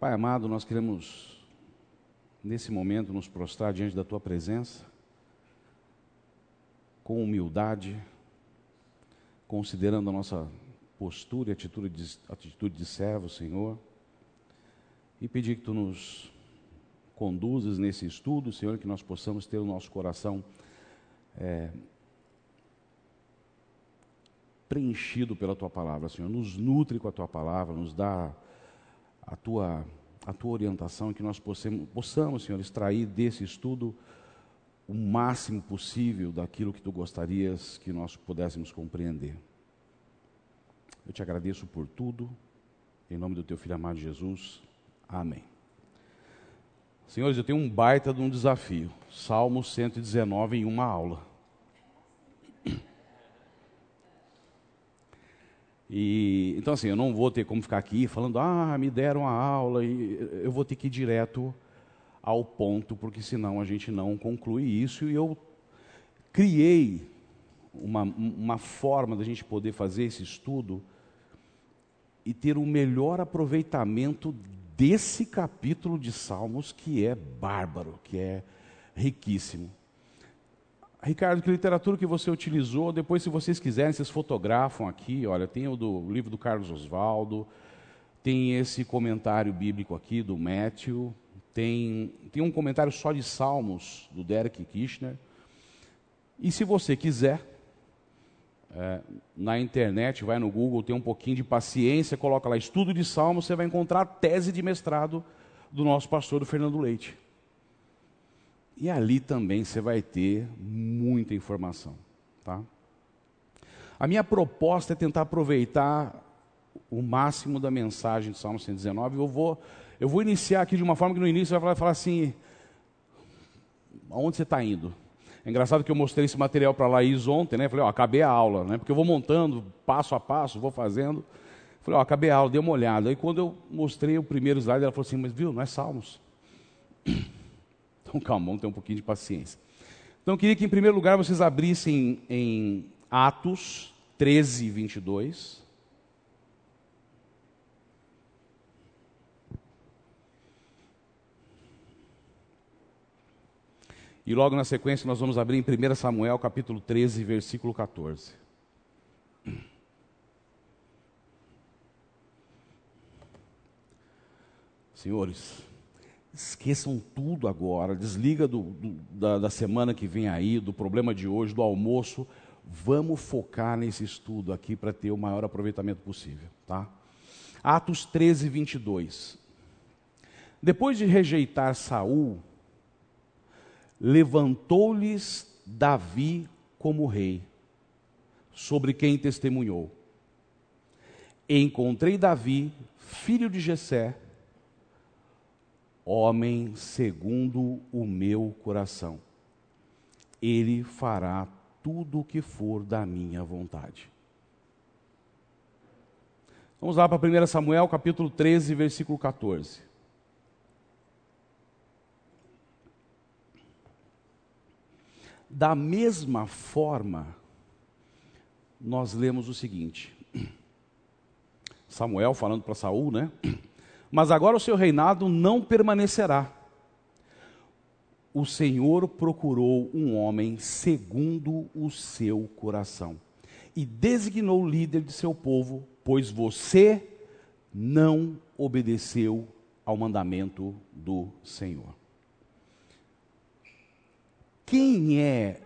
Pai amado, nós queremos, nesse momento, nos prostrar diante da Tua presença, com humildade, considerando a nossa postura e atitude de, atitude de servo, Senhor, e pedir que Tu nos conduzas nesse estudo, Senhor, que nós possamos ter o nosso coração é, preenchido pela Tua palavra, Senhor. Nos nutre com a Tua palavra, nos dá a Tua, a tua orientação, que nós possamos, possamos, Senhor, extrair desse estudo o máximo possível daquilo que Tu gostarias que nós pudéssemos compreender. Eu te agradeço por tudo, em nome do Teu Filho amado Jesus. Amém. Senhores, eu tenho um baita de um desafio. Salmo 119 em uma aula. E, então, assim, eu não vou ter como ficar aqui falando, ah, me deram a aula, e eu vou ter que ir direto ao ponto, porque senão a gente não conclui isso. E eu criei uma, uma forma da gente poder fazer esse estudo e ter um melhor aproveitamento desse capítulo de Salmos, que é bárbaro, que é riquíssimo. Ricardo, que literatura que você utilizou? Depois, se vocês quiserem, vocês fotografam aqui. Olha, tem o do livro do Carlos Oswaldo, tem esse comentário bíblico aqui do Matthew, tem, tem um comentário só de Salmos do Derek Kirchner. E se você quiser, é, na internet, vai no Google, tem um pouquinho de paciência, coloca lá estudo de Salmos, você vai encontrar a tese de mestrado do nosso pastor do Fernando Leite. E ali também você vai ter muita informação, tá? A minha proposta é tentar aproveitar o máximo da mensagem de Salmo 119. Eu vou, eu vou iniciar aqui de uma forma que no início você vai falar assim: aonde você está indo? É engraçado que eu mostrei esse material para a Laís ontem, né? Falei, ó, acabei a aula, né? Porque eu vou montando passo a passo, vou fazendo. Falei, ó, acabei a aula, dei uma olhada. Aí quando eu mostrei o primeiro slide, ela falou assim, mas viu, não é Salmos. Então calma, vamos ter um pouquinho de paciência. Então eu queria que em primeiro lugar vocês abrissem em Atos 13, 22. E logo na sequência nós vamos abrir em 1 Samuel capítulo 13, versículo 14. Senhores, Esqueçam tudo agora, desliga do, do, da, da semana que vem aí, do problema de hoje, do almoço. Vamos focar nesse estudo aqui para ter o maior aproveitamento possível. Tá? Atos 13, 22. Depois de rejeitar Saul, levantou-lhes Davi como rei, sobre quem testemunhou. Encontrei Davi, filho de Jessé, homem segundo o meu coração. Ele fará tudo o que for da minha vontade. Vamos lá para 1 Samuel, capítulo 13, versículo 14. Da mesma forma, nós lemos o seguinte: Samuel falando para Saul, né? Mas agora o seu reinado não permanecerá. O Senhor procurou um homem segundo o seu coração e designou líder de seu povo, pois você não obedeceu ao mandamento do Senhor. Quem é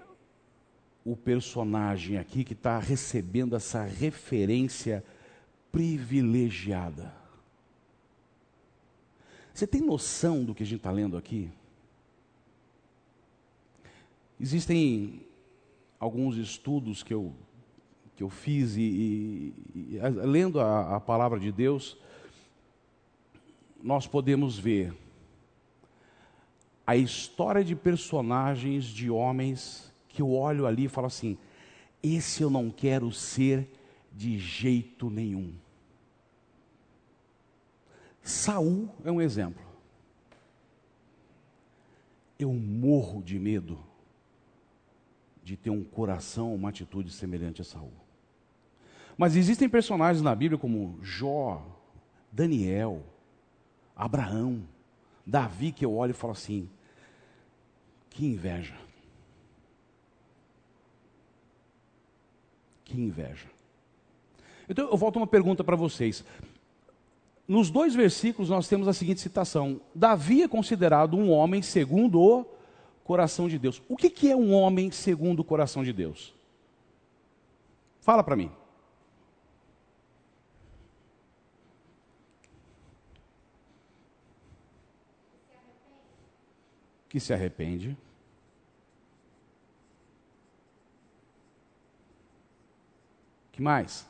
o personagem aqui que está recebendo essa referência privilegiada? Você tem noção do que a gente está lendo aqui? Existem alguns estudos que eu, que eu fiz e, e, e lendo a, a palavra de Deus, nós podemos ver a história de personagens, de homens, que eu olho ali e falo assim: esse eu não quero ser de jeito nenhum. Saul é um exemplo. Eu morro de medo de ter um coração, uma atitude semelhante a Saul. Mas existem personagens na Bíblia como Jó, Daniel, Abraão, Davi, que eu olho e falo assim: que inveja. Que inveja. Então eu volto uma pergunta para vocês. Nos dois versículos nós temos a seguinte citação: Davi é considerado um homem segundo o coração de Deus. O que, que é um homem segundo o coração de Deus? Fala para mim. Que se arrepende. Que mais?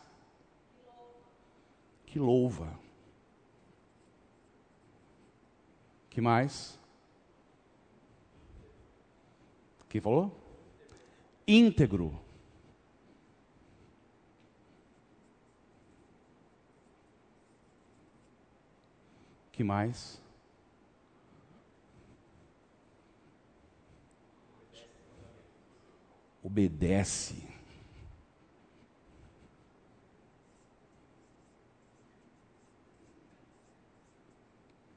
Que louva. Que mais? Quem falou? Íntegro. Que mais? Obedece.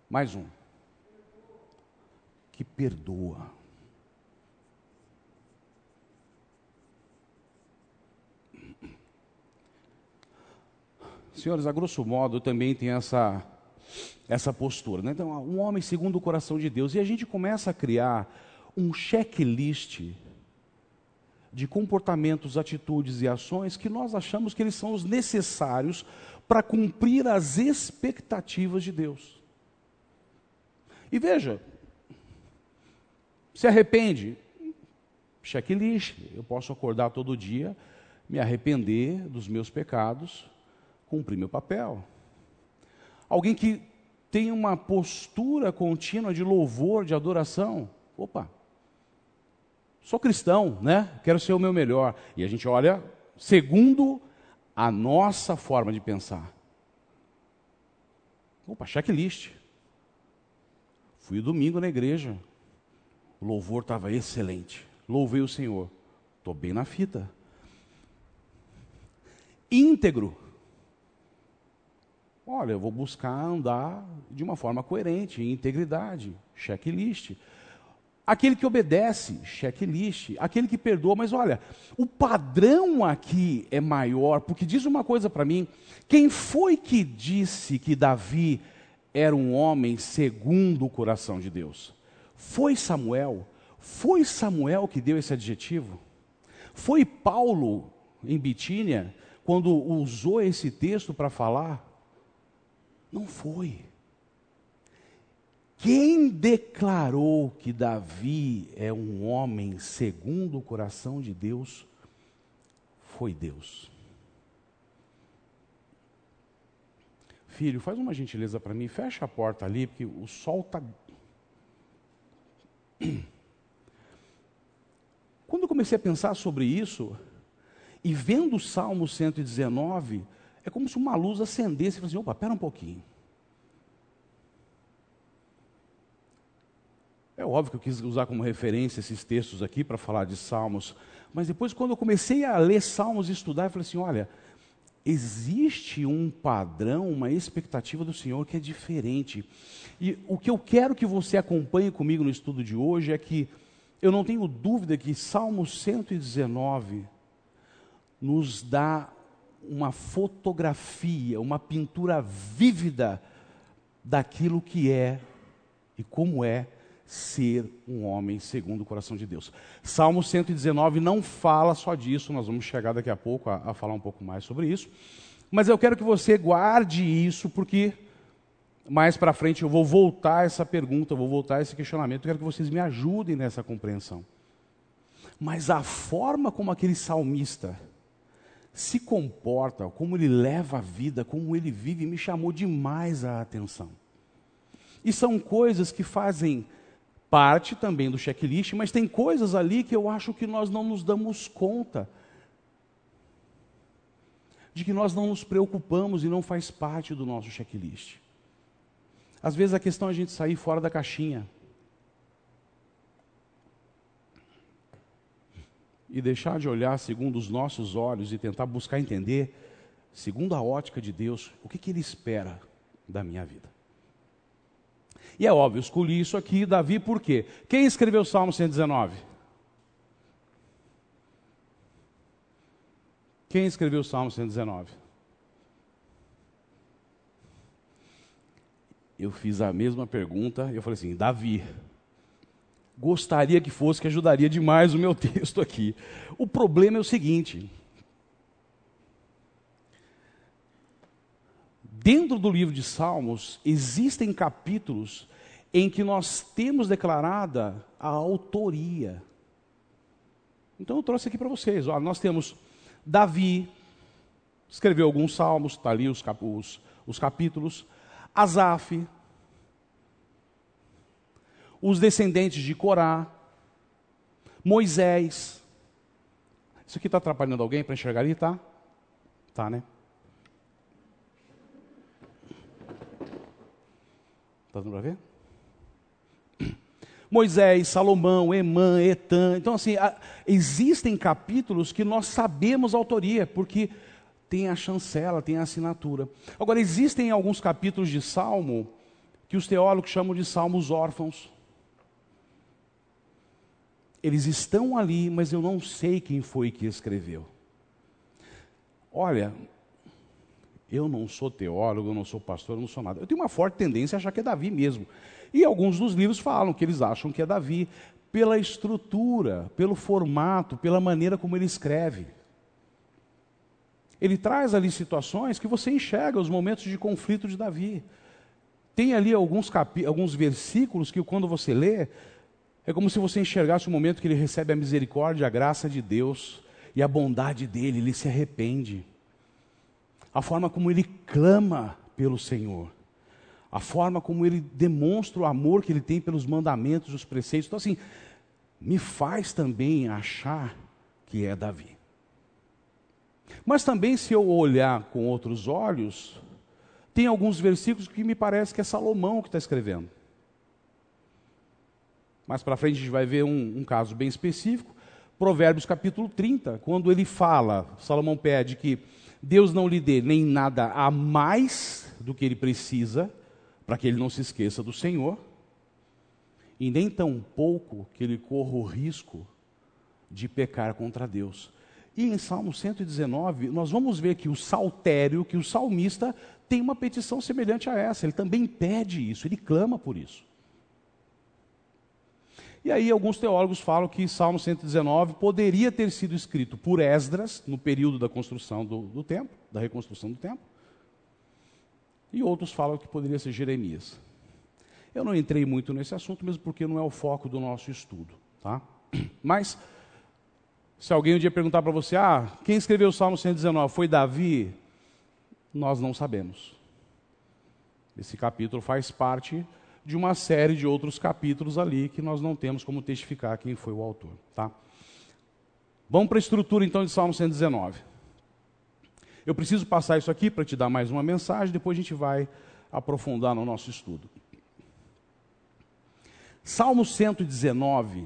Mais um. Que perdoa. Senhores, a grosso modo também tem essa essa postura. Né? Então, um homem segundo o coração de Deus. E a gente começa a criar um checklist de comportamentos, atitudes e ações que nós achamos que eles são os necessários para cumprir as expectativas de Deus. E veja, se arrepende, checklist. Eu posso acordar todo dia, me arrepender dos meus pecados, cumprir meu papel. Alguém que tem uma postura contínua de louvor, de adoração. Opa, sou cristão, né? Quero ser o meu melhor. E a gente olha segundo a nossa forma de pensar. Opa, checklist. Fui domingo na igreja. O louvor estava excelente. Louvei o Senhor. Estou bem na fita. Íntegro. Olha, eu vou buscar andar de uma forma coerente, integridade, checklist. Aquele que obedece, checklist. Aquele que perdoa, mas olha, o padrão aqui é maior, porque diz uma coisa para mim: quem foi que disse que Davi era um homem segundo o coração de Deus? Foi Samuel. Foi Samuel que deu esse adjetivo? Foi Paulo, em Bitínia, quando usou esse texto para falar? Não foi. Quem declarou que Davi é um homem segundo o coração de Deus foi Deus. Filho, faz uma gentileza para mim, fecha a porta ali, porque o sol está. Quando eu comecei a pensar sobre isso, e vendo o Salmo 119, é como se uma luz acendesse e falasse, opa, pera um pouquinho. É óbvio que eu quis usar como referência esses textos aqui para falar de Salmos, mas depois quando eu comecei a ler Salmos e estudar, eu falei assim, olha, existe um padrão, uma expectativa do Senhor que é diferente. E o que eu quero que você acompanhe comigo no estudo de hoje é que eu não tenho dúvida que Salmo 119 nos dá uma fotografia, uma pintura vívida daquilo que é e como é ser um homem segundo o coração de Deus. Salmo 119 não fala só disso, nós vamos chegar daqui a pouco a, a falar um pouco mais sobre isso. Mas eu quero que você guarde isso, porque mais para frente eu vou voltar a essa pergunta, eu vou voltar a esse questionamento, eu quero que vocês me ajudem nessa compreensão. Mas a forma como aquele salmista se comporta, como ele leva a vida, como ele vive, me chamou demais a atenção. E são coisas que fazem parte também do checklist, mas tem coisas ali que eu acho que nós não nos damos conta. De que nós não nos preocupamos e não faz parte do nosso checklist. Às vezes a questão é a gente sair fora da caixinha. e deixar de olhar segundo os nossos olhos e tentar buscar entender, segundo a ótica de Deus, o que, que Ele espera da minha vida. E é óbvio, escolhi isso aqui, Davi, por quê? Quem escreveu o Salmo 119? Quem escreveu o Salmo 119? Eu fiz a mesma pergunta e eu falei assim: Davi. Gostaria que fosse, que ajudaria demais o meu texto aqui. O problema é o seguinte: Dentro do livro de Salmos, existem capítulos em que nós temos declarada a autoria. Então eu trouxe aqui para vocês. Ó, nós temos Davi, escreveu alguns salmos, está ali os, cap os, os capítulos. Asaf, os descendentes de Corá, Moisés. Isso aqui está atrapalhando alguém para enxergar ali, tá? Tá, né? Está para ver? Moisés, Salomão, Emã, Etan. Então, assim, existem capítulos que nós sabemos a autoria, porque tem a chancela, tem a assinatura. Agora, existem alguns capítulos de Salmo que os teólogos chamam de salmos órfãos. Eles estão ali, mas eu não sei quem foi que escreveu. Olha, eu não sou teólogo, eu não sou pastor, eu não sou nada. Eu tenho uma forte tendência a achar que é Davi mesmo. E alguns dos livros falam que eles acham que é Davi pela estrutura, pelo formato, pela maneira como ele escreve. Ele traz ali situações que você enxerga os momentos de conflito de Davi. Tem ali alguns, alguns versículos que, quando você lê, é como se você enxergasse o momento que ele recebe a misericórdia, a graça de Deus e a bondade dele, ele se arrepende a forma como ele clama pelo Senhor, a forma como ele demonstra o amor que ele tem pelos mandamentos, os preceitos. Então, assim, me faz também achar que é Davi. Mas também, se eu olhar com outros olhos, tem alguns versículos que me parece que é Salomão que está escrevendo. Mais para frente a gente vai ver um, um, caso bem específico, Provérbios capítulo 30, quando ele fala, Salomão pede que Deus não lhe dê nem nada a mais do que ele precisa, para que ele não se esqueça do Senhor, e nem tão pouco que ele corra o risco de pecar contra Deus. E em Salmo 119, nós vamos ver que o saltério, que o salmista tem uma petição semelhante a essa, ele também pede isso, ele clama por isso. E aí alguns teólogos falam que Salmo 119 poderia ter sido escrito por Esdras no período da construção do, do templo, da reconstrução do templo. E outros falam que poderia ser Jeremias. Eu não entrei muito nesse assunto, mesmo porque não é o foco do nosso estudo, tá? Mas se alguém um dia perguntar para você, ah, quem escreveu o Salmo 119 foi Davi? Nós não sabemos. Esse capítulo faz parte de uma série de outros capítulos ali que nós não temos como testificar quem foi o autor. Tá? Vamos para a estrutura então de Salmo 119. Eu preciso passar isso aqui para te dar mais uma mensagem, depois a gente vai aprofundar no nosso estudo. Salmo 119,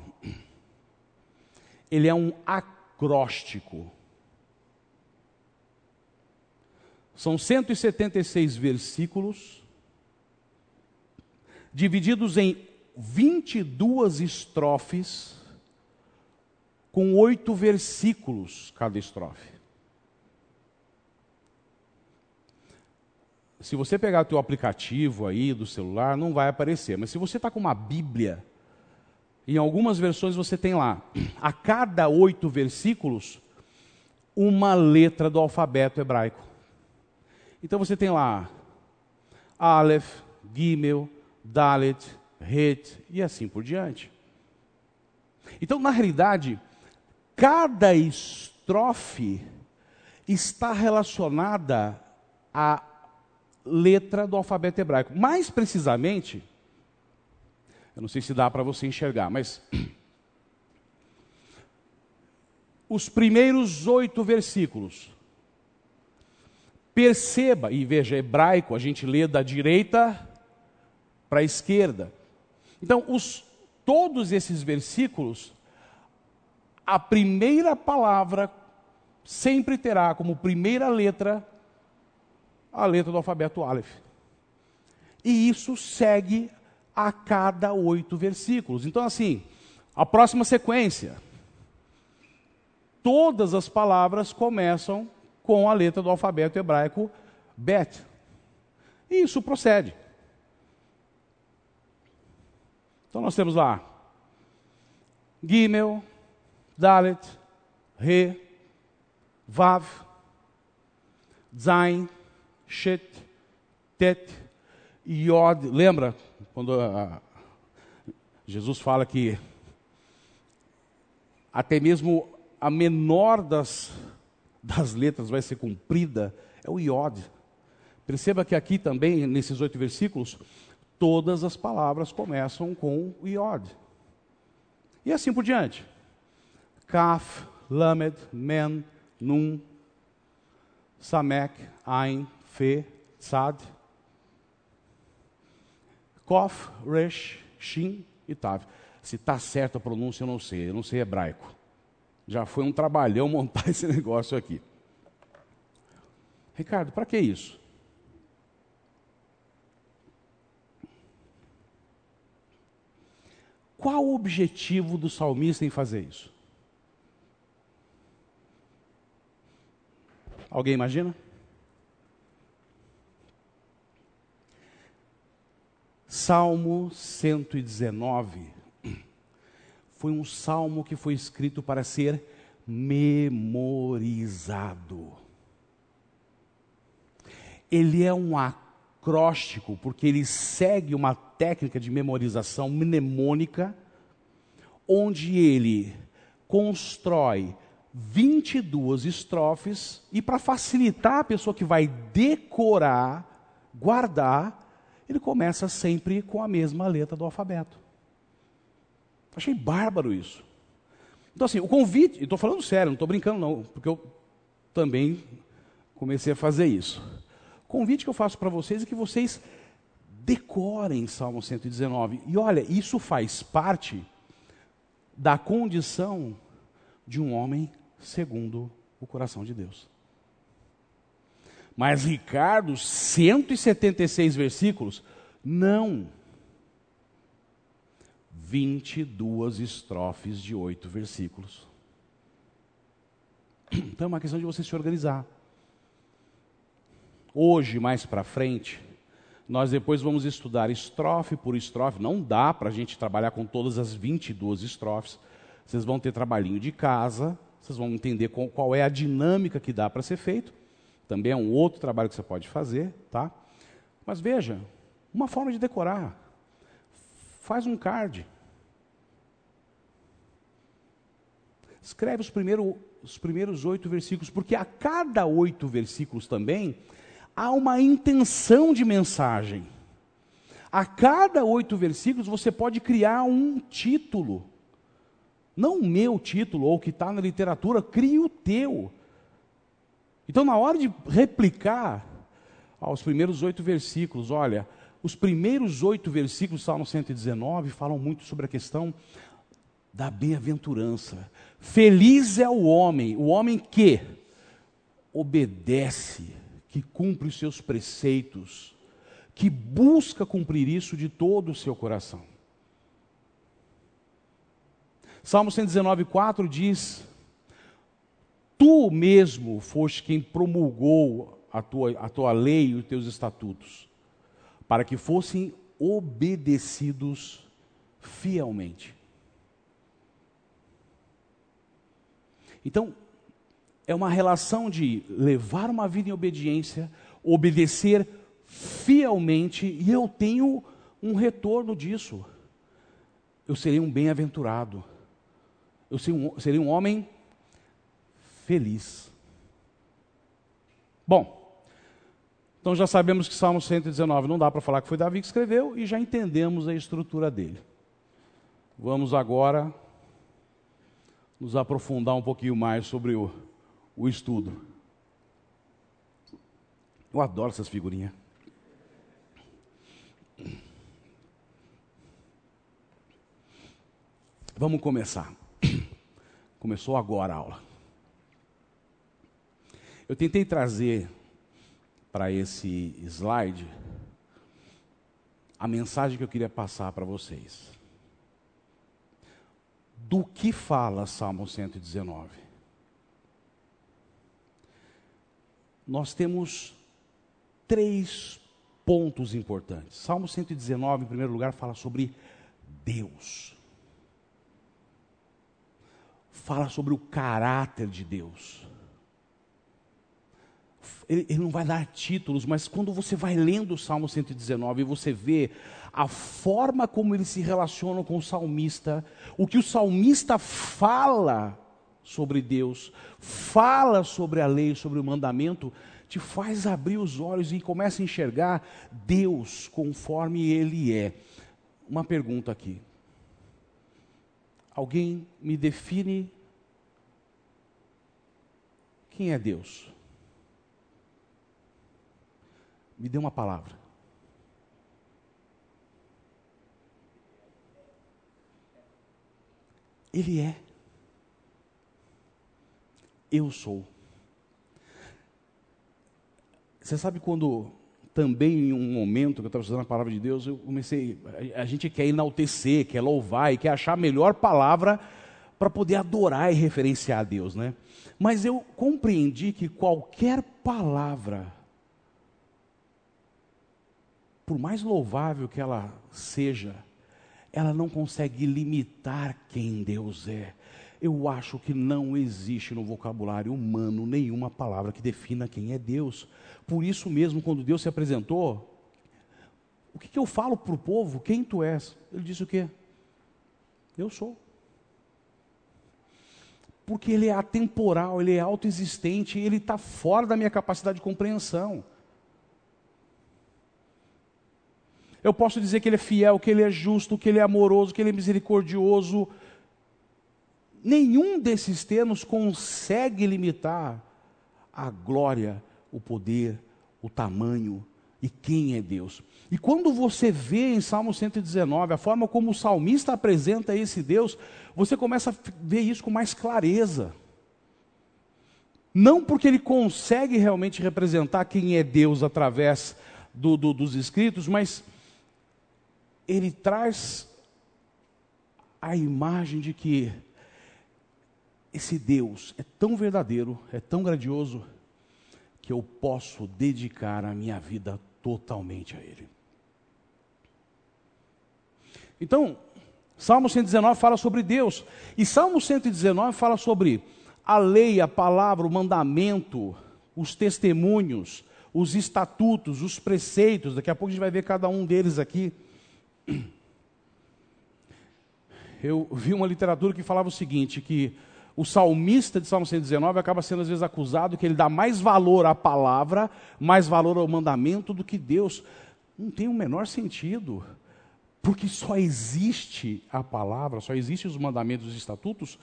ele é um acróstico. São 176 versículos divididos em 22 estrofes, com oito versículos cada estrofe. Se você pegar o teu aplicativo aí do celular, não vai aparecer. Mas se você está com uma Bíblia, em algumas versões você tem lá, a cada oito versículos, uma letra do alfabeto hebraico. Então você tem lá Aleph, Gimel, Dalet, Het e assim por diante. Então, na realidade, cada estrofe está relacionada à letra do alfabeto hebraico. Mais precisamente, eu não sei se dá para você enxergar, mas os primeiros oito versículos. Perceba, e veja, hebraico, a gente lê da direita para a esquerda. Então, os, todos esses versículos, a primeira palavra sempre terá como primeira letra a letra do alfabeto Aleph. E isso segue a cada oito versículos. Então, assim, a próxima sequência. Todas as palavras começam com a letra do alfabeto hebraico Bet. E isso procede. Então nós temos lá Gimel, Dalet, Re, Vav, Zain, Shet, Tet, Yod. Lembra quando Jesus fala que até mesmo a menor das, das letras vai ser cumprida, é o Yod. Perceba que aqui também, nesses oito versículos, todas as palavras começam com o Yod. E assim por diante. Kaf, Lamed, Men, Nun, Samek, Ain, Fe, Tzad, Kof, Resh, Shin e Tav. Se está certa a pronúncia, eu não sei, eu não sei hebraico. Já foi um trabalhão montar esse negócio aqui. Ricardo, para que isso? Qual o objetivo do salmista em fazer isso? Alguém imagina? Salmo 119 foi um salmo que foi escrito para ser memorizado. Ele é um acróstico porque ele segue uma técnica de memorização mnemônica, onde ele constrói 22 estrofes e para facilitar a pessoa que vai decorar, guardar, ele começa sempre com a mesma letra do alfabeto. Achei bárbaro isso. Então, assim, o convite, estou falando sério, não estou brincando, não, porque eu também comecei a fazer isso. Convite que eu faço para vocês é que vocês decorem Salmo 119. E olha, isso faz parte da condição de um homem segundo o coração de Deus. Mas Ricardo, 176 versículos, não. 22 estrofes de oito versículos. Então é uma questão de você se organizar. Hoje, mais para frente, nós depois vamos estudar estrofe por estrofe. Não dá para a gente trabalhar com todas as 22 estrofes. Vocês vão ter trabalhinho de casa, vocês vão entender qual, é a dinâmica que dá para ser feito. Também é um outro trabalho que você pode fazer, tá? Mas veja, uma forma de decorar. Faz um card. Escreve os, primeiro, os primeiros oito versículos, porque a cada oito versículos também há uma intenção de mensagem. A cada oito versículos você pode criar um título. Não o meu título ou o que está na literatura, crie o teu. Então, na hora de replicar aos primeiros oito versículos, olha, os primeiros oito versículos do Salmo 119 falam muito sobre a questão da bem-aventurança. Feliz é o homem, o homem que obedece, que cumpre os seus preceitos, que busca cumprir isso de todo o seu coração. Salmo 119, 4 diz: Tu mesmo foste quem promulgou a tua, a tua lei e os teus estatutos, para que fossem obedecidos fielmente. Então, é uma relação de levar uma vida em obediência, obedecer fielmente, e eu tenho um retorno disso. Eu serei um bem-aventurado. Eu serei um homem feliz. Bom, então já sabemos que Salmo 119 não dá para falar que foi Davi que escreveu e já entendemos a estrutura dele. Vamos agora nos aprofundar um pouquinho mais sobre o, o estudo. Eu adoro essas figurinhas. Vamos começar. Começou agora a aula. Eu tentei trazer para esse slide a mensagem que eu queria passar para vocês. Do que fala Salmo 119? Nós temos três pontos importantes. Salmo 119, em primeiro lugar, fala sobre Deus. Fala sobre o caráter de Deus. Ele, ele, não vai dar títulos, mas quando você vai lendo o Salmo 119 e você vê a forma como ele se relaciona com o salmista, o que o salmista fala sobre Deus, fala sobre a lei, sobre o mandamento, te faz abrir os olhos e começa a enxergar Deus conforme Ele é. Uma pergunta aqui. Alguém me define quem é Deus? Me dê uma palavra. Ele é. Eu sou. Você sabe quando também em um momento que eu estava estudando a palavra de Deus, eu comecei. A, gente quer enaltecer, quer louvar e quer achar a melhor palavra para poder adorar e referenciar a Deus, né? Mas eu compreendi que qualquer palavra, por mais louvável que ela seja, ela não consegue limitar quem Deus é. Eu acho que não existe no vocabulário humano nenhuma palavra que defina quem é Deus. Por isso mesmo, quando Deus se apresentou, o que, que eu falo para o povo? Quem tu és? Ele disse o quê? Eu sou. Porque ele é atemporal, ele é autoexistente, ele está fora da minha capacidade de compreensão. Eu posso dizer que ele é fiel, que ele é justo, que ele é amoroso, que ele é misericordioso. Nenhum desses termos consegue limitar a glória, o poder, o tamanho e quem é Deus. E quando você vê em Salmo 119 a forma como o salmista apresenta esse Deus, você começa a ver isso com mais clareza. Não porque ele consegue realmente representar quem é Deus através do, do, dos escritos, mas ele traz a imagem de que esse Deus é tão verdadeiro, é tão grandioso, que eu posso dedicar a minha vida totalmente a Ele. Então, Salmo 119 fala sobre Deus, e Salmo 119 fala sobre a lei, a palavra, o mandamento, os testemunhos, os estatutos, os preceitos. Daqui a pouco a gente vai ver cada um deles aqui. Eu vi uma literatura que falava o seguinte, que o salmista de Salmo 119 acaba sendo às vezes acusado que ele dá mais valor à palavra, mais valor ao mandamento do que Deus. Não tem o menor sentido, porque só existe a palavra, só existem os mandamentos e os estatutos,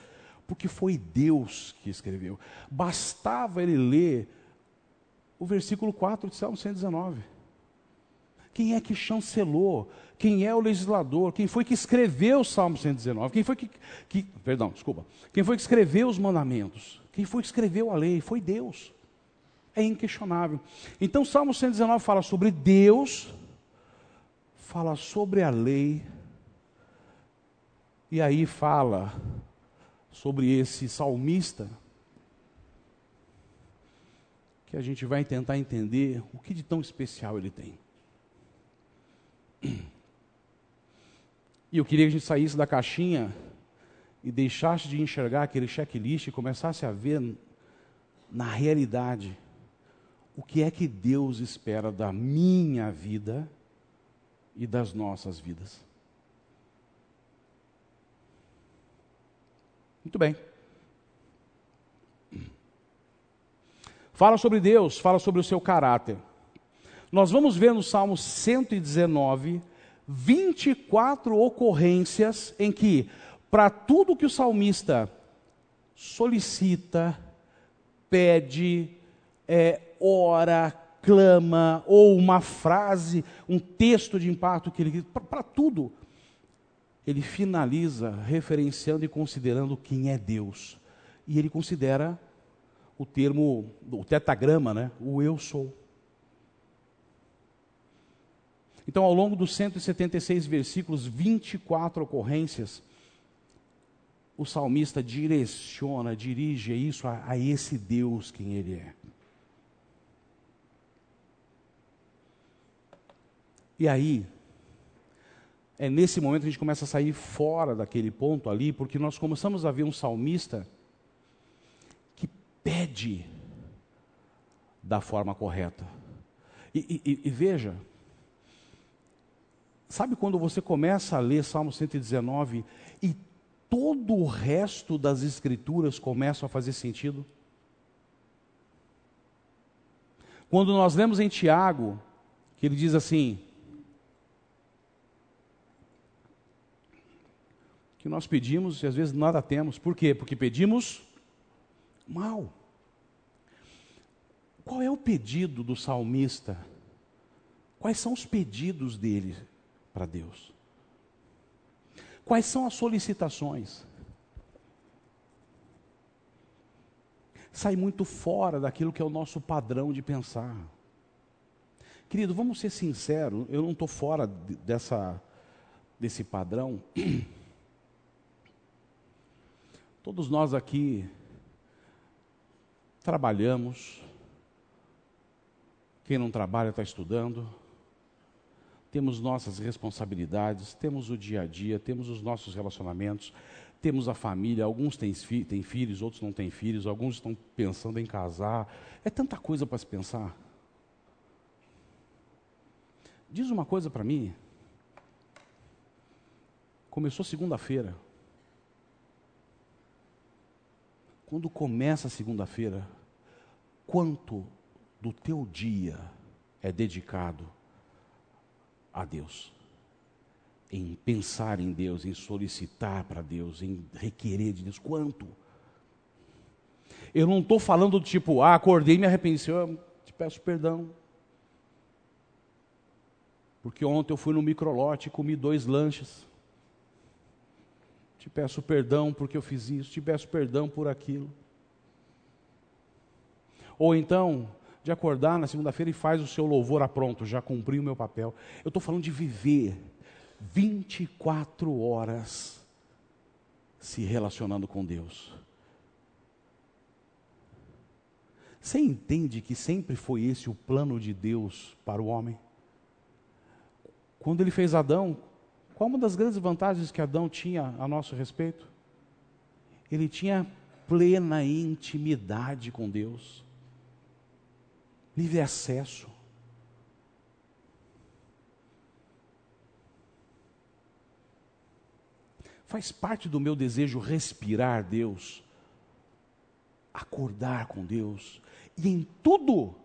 porque foi Deus que escreveu. Bastava ele ler o versículo 4 de Salmo 119. Quem é que chancelou? Quem é o legislador? Quem foi que escreveu o Salmo 119? Quem foi que, que, perdão, desculpa. Quem foi que escreveu os mandamentos? Quem foi que escreveu a lei? Foi Deus. É inquestionável. Então, Salmo 119 fala sobre Deus, fala sobre a lei, e aí fala sobre esse salmista, que a gente vai tentar entender o que de tão especial ele tem. E eu queria que a gente saísse da caixinha e deixasse de enxergar aquele checklist e começasse a ver na realidade o que é que Deus espera da minha vida e das nossas vidas. Muito bem. Fala sobre Deus, fala sobre o seu caráter. Nós vamos ver no Salmo 119 24 ocorrências em que, para tudo que o salmista solicita, pede, é, ora, clama, ou uma frase, um texto de impacto que ele. Para tudo, ele finaliza referenciando e considerando quem é Deus. E ele considera o termo, o tetagrama, né? o eu sou. Então, ao longo dos 176 versículos, 24 ocorrências, o salmista direciona, dirige isso a, a esse Deus quem ele é. E aí, é nesse momento que a gente começa a sair fora daquele ponto ali, porque nós começamos a ver um salmista que pede da forma correta. E, e, e, veja, sabe quando você começa a ler Salmo 119 e todo o resto das escrituras começam a fazer sentido? Quando nós lemos em Tiago, que ele diz assim: que nós pedimos e às vezes nada temos. Por quê? Porque pedimos mal. Qual é o pedido do salmista? Quais são os pedidos dele para Deus? Quais são as solicitações? Sai muito fora daquilo que é o nosso padrão de pensar. Querido, vamos ser sinceros, eu não estou fora dessa, desse padrão. Todos nós aqui trabalhamos, quem não trabalha está estudando, temos nossas responsabilidades, temos o dia a dia, temos os nossos relacionamentos, temos a família, alguns têm, fi têm filhos, outros não têm filhos, alguns estão pensando em casar. É tanta coisa para se pensar. Diz uma coisa para mim. Começou segunda-feira. Quando começa segunda-feira, quanto do teu dia é dedicado a Deus? Em pensar em Deus, em solicitar para Deus, em requerer de Deus, quanto? Eu não estou falando do tipo, ah, acordei e me arrependi, eu te peço perdão. Porque ontem eu fui no microlote e comi dois lanches. Te peço perdão porque eu fiz isso, te peço perdão por aquilo. Ou então, de acordar na segunda-feira e faz o seu louvor a pronto, já cumpri o meu papel. Eu estou falando de viver 24 horas se relacionando com Deus. Você entende que sempre foi esse o plano de Deus para o homem? Quando ele fez Adão, qual uma das grandes vantagens que Adão tinha a nosso respeito? Ele tinha plena intimidade com Deus, livre acesso. Faz parte do meu desejo respirar Deus, acordar com Deus, e em tudo,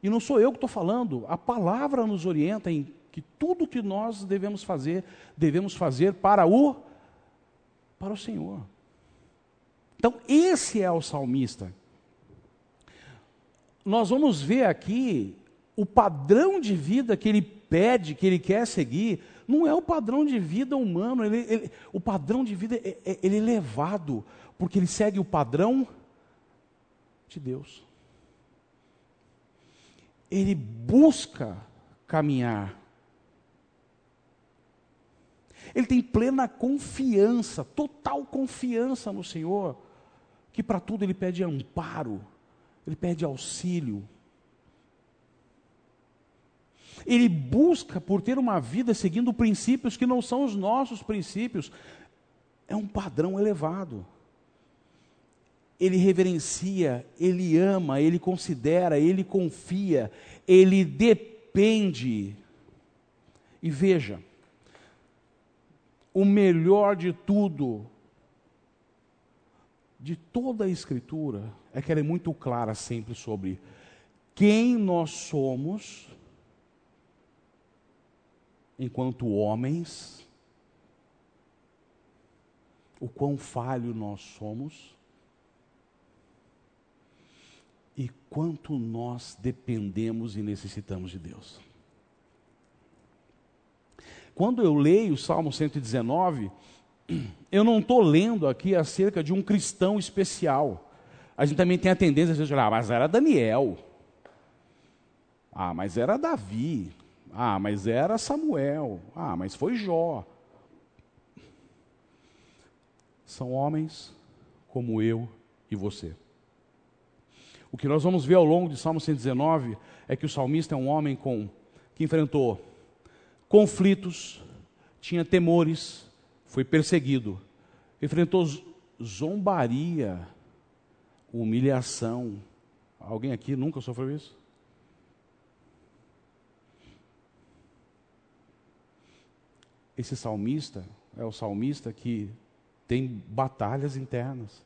e não sou eu que estou falando, a palavra nos orienta em que tudo que nós devemos fazer, devemos fazer para o para o Senhor. Então, esse é o salmista. Nós vamos ver aqui o padrão de vida que ele pede, que ele quer seguir, não é o padrão de vida humano, ele, ele, o padrão de vida é, é, ele é elevado, porque ele segue o padrão de Deus. Ele busca caminhar ele tem plena confiança, total confiança no Senhor, que para tudo ele pede amparo, ele pede auxílio. Ele busca por ter uma vida seguindo princípios que não são os nossos princípios, é um padrão elevado. Ele reverencia, ele ama, ele considera, ele confia, ele depende. E veja, o melhor de tudo, de toda a Escritura, é que ela é muito clara sempre sobre quem nós somos enquanto homens, o quão falho nós somos e quanto nós dependemos e necessitamos de Deus. Quando eu leio o Salmo 119, eu não estou lendo aqui acerca de um cristão especial. A gente também tem a tendência de dizer, ah, mas era Daniel. Ah, mas era Davi. Ah, mas era Samuel. Ah, mas foi Jó. São homens como eu e você. O que nós vamos ver ao longo de Salmo 119 é que o salmista é um homem com que enfrentou conflitos, tinha temores, foi perseguido, enfrentou zombaria, humilhação. Alguém aqui nunca sofreu isso? Esse salmista é o salmista que tem batalhas internas.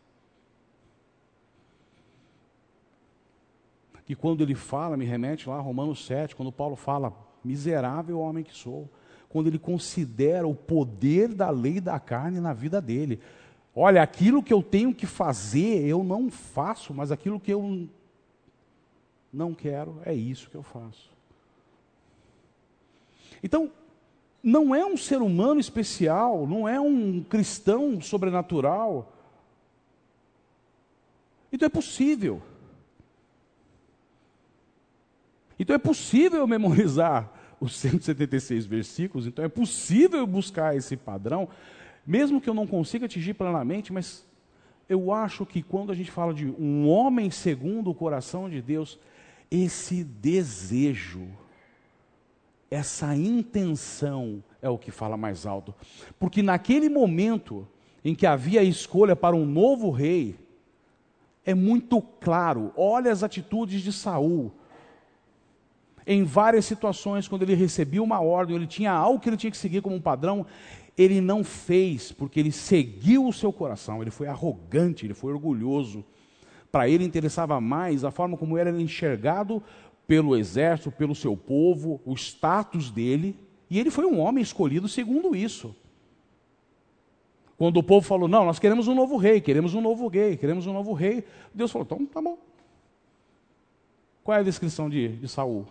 Que quando ele fala, me remete lá a Romanos 7, quando Paulo fala, miserável homem que sou, quando ele considera o poder da lei da carne na vida dele. Olha, aquilo que eu tenho que fazer, eu não faço, mas aquilo que eu não quero, é isso que eu faço. Então, não é um ser humano especial, não é um cristão sobrenatural. Então é possível. Então é possível memorizar os 176 versículos, então é possível buscar esse padrão, mesmo que eu não consiga atingir plenamente, mas eu acho que quando a gente fala de um homem segundo o coração de Deus, esse desejo, essa intenção é o que fala mais alto. Porque naquele momento em que havia a escolha para um novo rei, é muito claro, olha as atitudes de Saul em várias situações, quando ele recebia uma ordem, ele tinha algo que ele tinha que seguir como um padrão, ele não fez, porque ele seguiu o seu coração, ele foi arrogante, ele foi orgulhoso. Para ele interessava mais a forma como ele era enxergado pelo exército, pelo seu povo, o status dele, e ele foi um homem escolhido segundo isso. Quando o povo falou, não, nós queremos um novo rei, queremos um novo rei, queremos um novo rei, Deus falou, então tá bom. Qual é a descrição de, de Saul?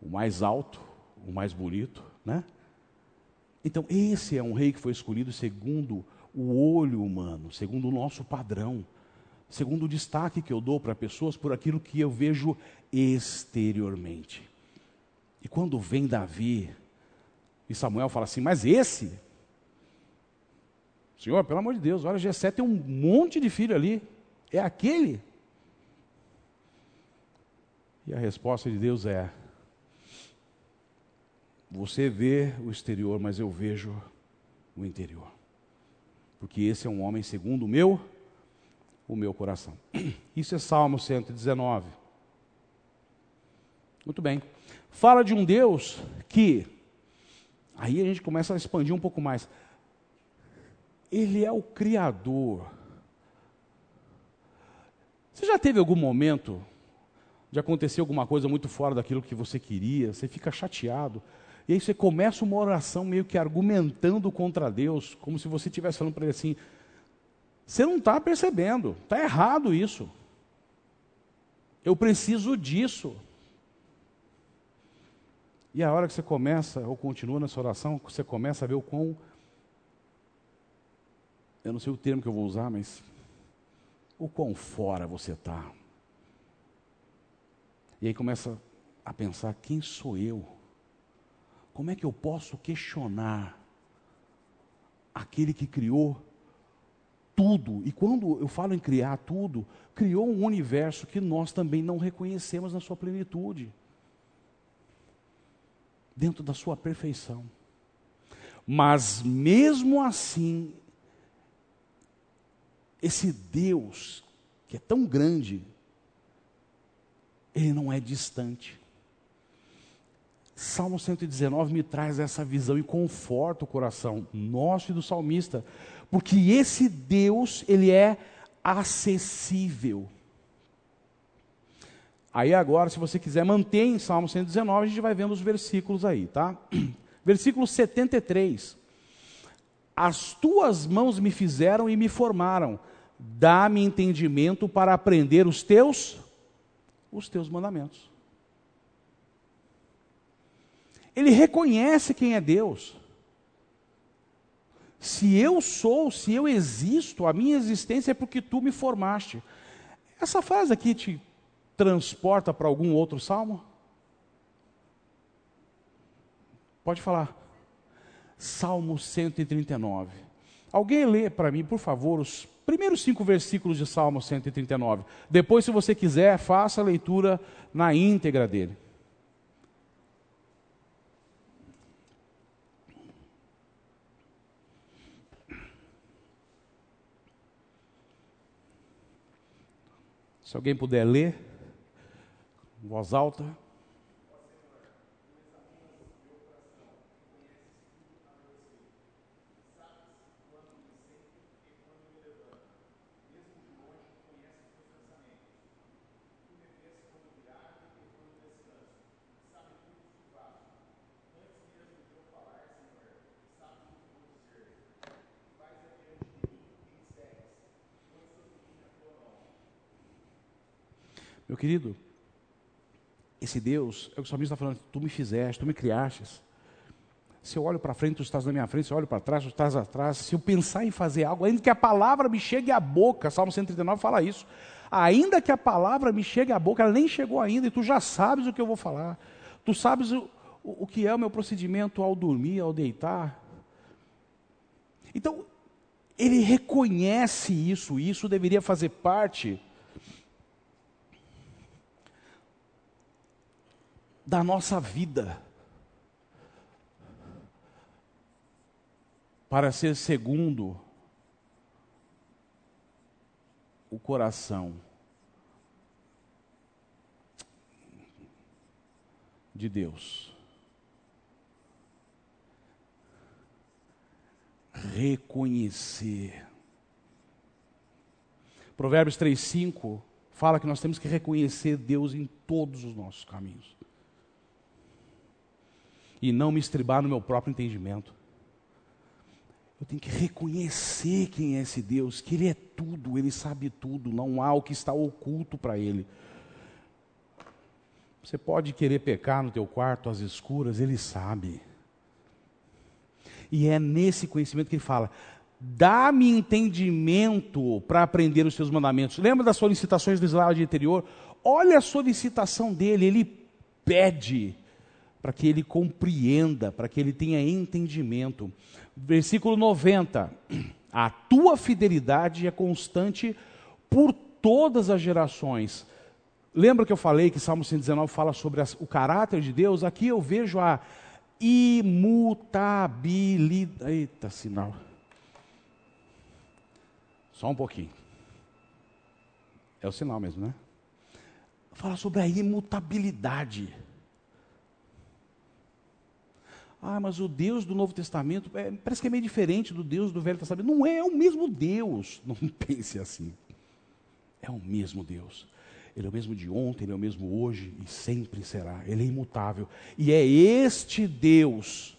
O mais alto, o mais bonito, né? Então, esse é um rei que foi escolhido segundo o olho humano, segundo o nosso padrão, segundo o destaque que eu dou para pessoas por aquilo que eu vejo exteriormente. E quando vem Davi, e Samuel fala assim: Mas esse, Senhor, pelo amor de Deus, olha, Gessé tem um monte de filho ali, é aquele? E a resposta de Deus é: você vê o exterior, mas eu vejo o interior. Porque esse é um homem segundo o meu, o meu coração. Isso é Salmo 119. Muito bem. Fala de um Deus que aí a gente começa a expandir um pouco mais. Ele é o criador. Você já teve algum momento de acontecer alguma coisa muito fora daquilo que você queria, você fica chateado, e aí você começa uma oração meio que argumentando contra Deus, como se você estivesse falando para ele assim: você não está percebendo, está errado isso. Eu preciso disso. E a hora que você começa, ou continua nessa oração, você começa a ver o quão. Eu não sei o termo que eu vou usar, mas. O quão fora você está. E aí começa a pensar: quem sou eu? Como é que eu posso questionar aquele que criou tudo? E quando eu falo em criar tudo, criou um universo que nós também não reconhecemos na sua plenitude dentro da sua perfeição. Mas mesmo assim, esse Deus que é tão grande, ele não é distante. Salmo 119 me traz essa visão e conforta o coração nosso e do salmista, porque esse Deus, ele é acessível. Aí agora, se você quiser manter em Salmo 119, a gente vai vendo os versículos aí, tá? Versículo 73. As tuas mãos me fizeram e me formaram. Dá-me entendimento para aprender os teus os teus mandamentos. Ele reconhece quem é Deus. Se eu sou, se eu existo, a minha existência é porque tu me formaste. Essa frase aqui te transporta para algum outro salmo? Pode falar. Salmo 139. Alguém lê para mim, por favor, os primeiros cinco versículos de Salmo 139. Depois, se você quiser, faça a leitura na íntegra dele. Se alguém puder ler, voz alta. Querido, esse Deus, é o que o salmista está falando, tu me fizeste, tu me criaste. Se eu olho para frente, tu estás na minha frente, se eu olho para trás, tu estás atrás. Se eu pensar em fazer algo, ainda que a palavra me chegue à boca, Salmo 139 fala isso. Ainda que a palavra me chegue à boca, ela nem chegou ainda, e tu já sabes o que eu vou falar. Tu sabes o, o, o que é o meu procedimento ao dormir, ao deitar. Então, ele reconhece isso, isso deveria fazer parte da nossa vida para ser segundo o coração de Deus. Reconhecer. Provérbios 3,5 fala que nós temos que reconhecer Deus em todos os nossos caminhos e não me estribar no meu próprio entendimento. Eu tenho que reconhecer quem é esse Deus, que Ele é tudo, Ele sabe tudo, não há o que está oculto para Ele. Você pode querer pecar no teu quarto às escuras, Ele sabe. E é nesse conhecimento que Ele fala: dá-me entendimento para aprender os seus mandamentos. Lembra das solicitações do slide anterior? Olha a solicitação dele, ele pede para que ele compreenda, para que ele tenha entendimento. Versículo 90: A tua fidelidade é constante por todas as gerações. Lembra que eu falei que Salmo 119 fala sobre as, o caráter de Deus? Aqui eu vejo a imutabilidade. Eita, sinal. Só um pouquinho. É o sinal mesmo, né? Fala sobre a imutabilidade. Ah, mas o Deus do Novo Testamento é, parece que é meio diferente do Deus do Velho Testamento. Não é, é o mesmo Deus. Não pense assim. É o mesmo Deus. Ele é o mesmo de ontem, ele é o mesmo hoje e sempre será. Ele é imutável. E é este Deus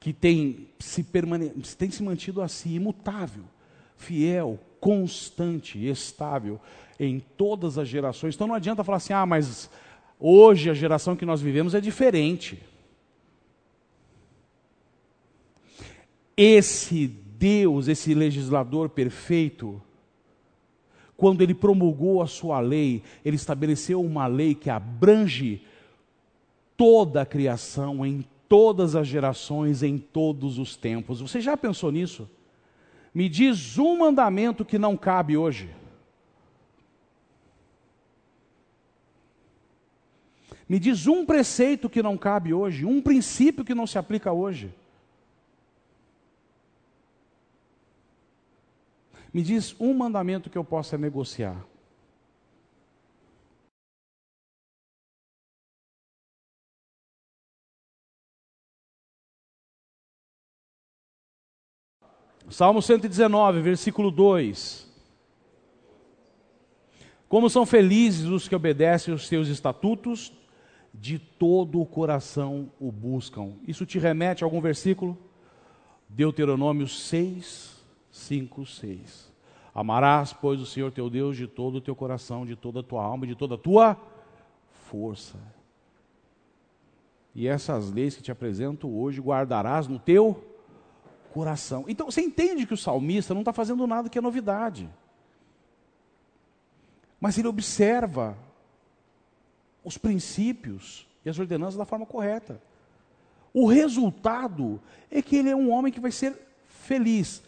que tem se, permane tem se mantido assim, imutável, fiel, constante, estável em todas as gerações. Então não adianta falar assim, ah, mas hoje a geração que nós vivemos é diferente. Esse Deus, esse legislador perfeito, quando ele promulgou a sua lei, ele estabeleceu uma lei que abrange toda a criação, em todas as gerações, em todos os tempos. Você já pensou nisso? Me diz um mandamento que não cabe hoje. Me diz um preceito que não cabe hoje, um princípio que não se aplica hoje. Me diz um mandamento que eu possa negociar. Salmo 119, versículo 2. Como são felizes os que obedecem os seus estatutos, de todo o coração o buscam. Isso te remete a algum versículo? Deuteronômio 6, 5, 6. Amarás, pois, o Senhor teu Deus de todo o teu coração, de toda a tua alma, de toda a tua força. E essas leis que te apresento hoje guardarás no teu coração. Então, você entende que o salmista não está fazendo nada que é novidade. Mas ele observa os princípios e as ordenanças da forma correta. O resultado é que ele é um homem que vai ser feliz.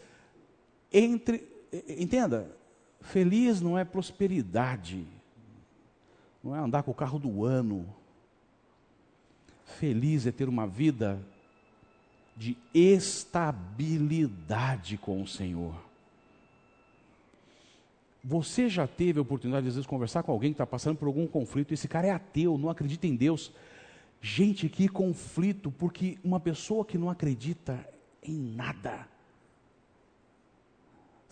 Entre, entenda, feliz não é prosperidade, não é andar com o carro do ano. Feliz é ter uma vida de estabilidade com o Senhor. Você já teve a oportunidade de, às vezes, conversar com alguém que está passando por algum conflito, esse cara é ateu, não acredita em Deus. Gente, que conflito, porque uma pessoa que não acredita em nada.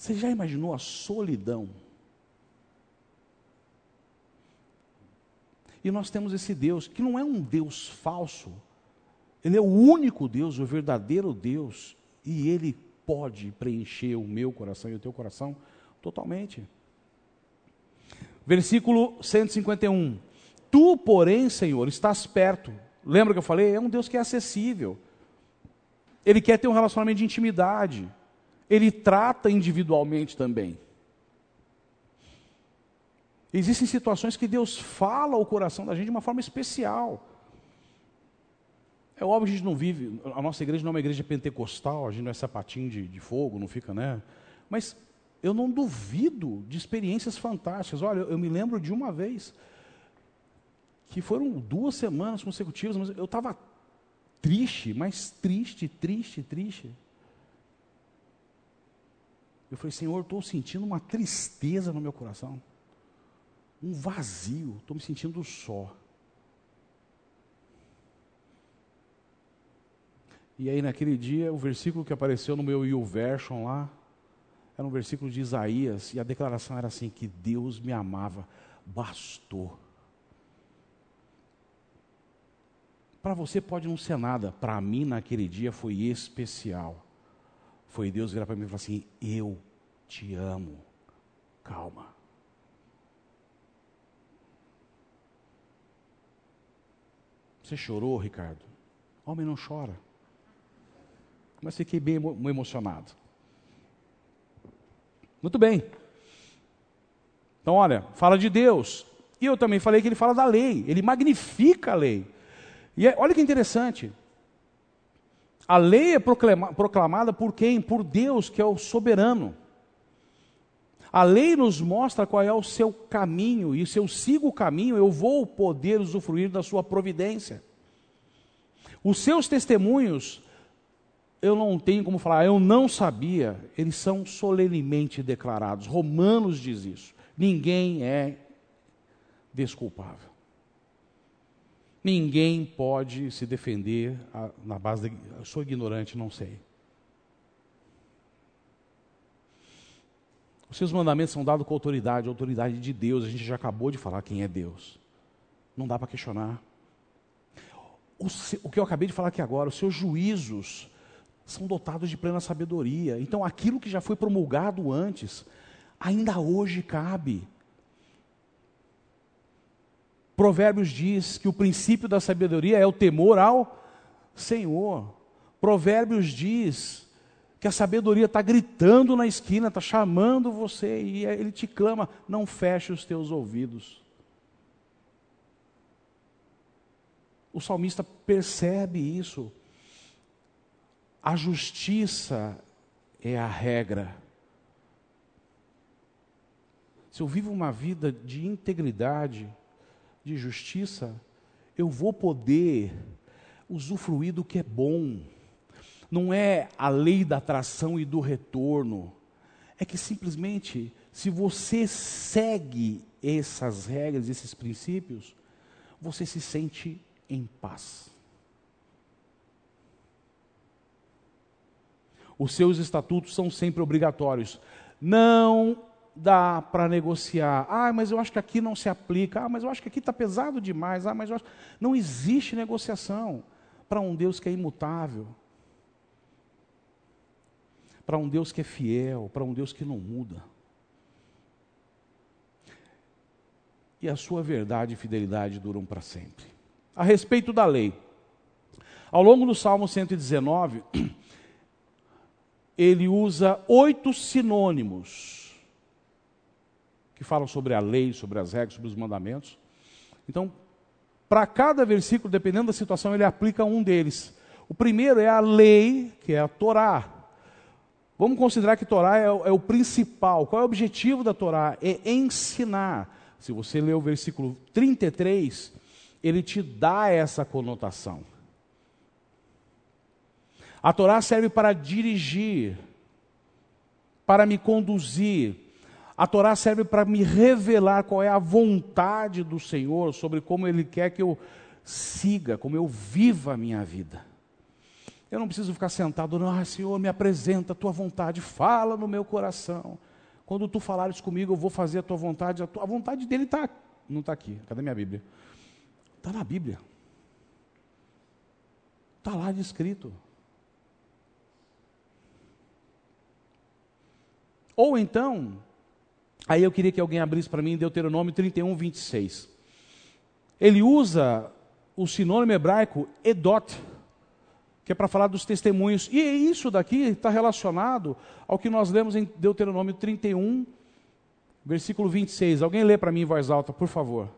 Você já imaginou a solidão? E nós temos esse Deus, que não é um Deus falso, ele é o único Deus, o verdadeiro Deus, e ele pode preencher o meu coração e o teu coração totalmente. Versículo 151. Tu, porém, Senhor, estás perto. Lembra que eu falei? É um Deus que é acessível. Ele quer ter um relacionamento de intimidade. Ele trata individualmente também. Existem situações que Deus fala ao coração da gente de uma forma especial. É óbvio que a gente não vive, a nossa igreja não é uma igreja pentecostal, a gente não é sapatinho de, de fogo, não fica, né? Mas eu não duvido de experiências fantásticas. Olha, eu, eu me lembro de uma vez que foram duas semanas consecutivas, mas eu estava triste, mas triste, triste, triste. Eu falei, Senhor, estou sentindo uma tristeza no meu coração, um vazio, estou me sentindo só. E aí naquele dia, o versículo que apareceu no meu YouVersion lá, era um versículo de Isaías, e a declaração era assim: que Deus me amava, bastou. Para você pode não ser nada, para mim naquele dia foi especial. Foi Deus virar para mim e falar assim: Eu te amo, calma. Você chorou, Ricardo? Homem não chora. Mas fiquei bem emocionado. Muito bem. Então, olha, fala de Deus. E eu também falei que ele fala da lei, ele magnifica a lei. E é, olha que interessante. A lei é proclama, proclamada por quem? Por Deus, que é o soberano. A lei nos mostra qual é o seu caminho, e se eu sigo o caminho, eu vou poder usufruir da sua providência. Os seus testemunhos eu não tenho como falar, eu não sabia, eles são solenemente declarados. Romanos diz isso. Ninguém é desculpável. Ninguém pode se defender na base de. Eu sou ignorante, não sei. Os seus mandamentos são dados com autoridade, autoridade de Deus. A gente já acabou de falar quem é Deus. Não dá para questionar. O, o que eu acabei de falar aqui agora, os seus juízos são dotados de plena sabedoria. Então, aquilo que já foi promulgado antes, ainda hoje cabe. Provérbios diz que o princípio da sabedoria é o temor ao Senhor. Provérbios diz que a sabedoria está gritando na esquina, está chamando você e ele te clama: não feche os teus ouvidos. O salmista percebe isso. A justiça é a regra. Se eu vivo uma vida de integridade, de justiça, eu vou poder usufruir do que é bom. Não é a lei da atração e do retorno. É que simplesmente, se você segue essas regras, esses princípios, você se sente em paz. Os seus estatutos são sempre obrigatórios. Não dá para negociar. Ah, mas eu acho que aqui não se aplica. Ah, mas eu acho que aqui está pesado demais. Ah, mas eu acho... Não existe negociação para um Deus que é imutável. Para um Deus que é fiel, para um Deus que não muda. E a sua verdade e fidelidade duram para sempre. A respeito da lei, ao longo do Salmo 119, ele usa oito sinônimos que falam sobre a lei, sobre as regras, sobre os mandamentos. Então, para cada versículo, dependendo da situação, ele aplica um deles. O primeiro é a lei, que é a Torá. Vamos considerar que Torá é, é o principal. Qual é o objetivo da Torá? É ensinar. Se você ler o versículo 33, ele te dá essa conotação. A Torá serve para dirigir, para me conduzir. A Torá serve para me revelar qual é a vontade do Senhor sobre como Ele quer que eu siga, como eu viva a minha vida. Eu não preciso ficar sentado, não, ah, Senhor, me apresenta a tua vontade, fala no meu coração. Quando tu falares comigo, eu vou fazer a tua vontade. A, tua, a vontade dele está. Não está aqui. Cadê minha Bíblia? Está na Bíblia. Está lá escrito. Ou então, aí eu queria que alguém abrisse para mim Deuteronômio 31, 26. Ele usa o sinônimo hebraico edot, que é para falar dos testemunhos. E isso daqui está relacionado ao que nós lemos em Deuteronômio 31, versículo 26. Alguém lê para mim em voz alta, por favor.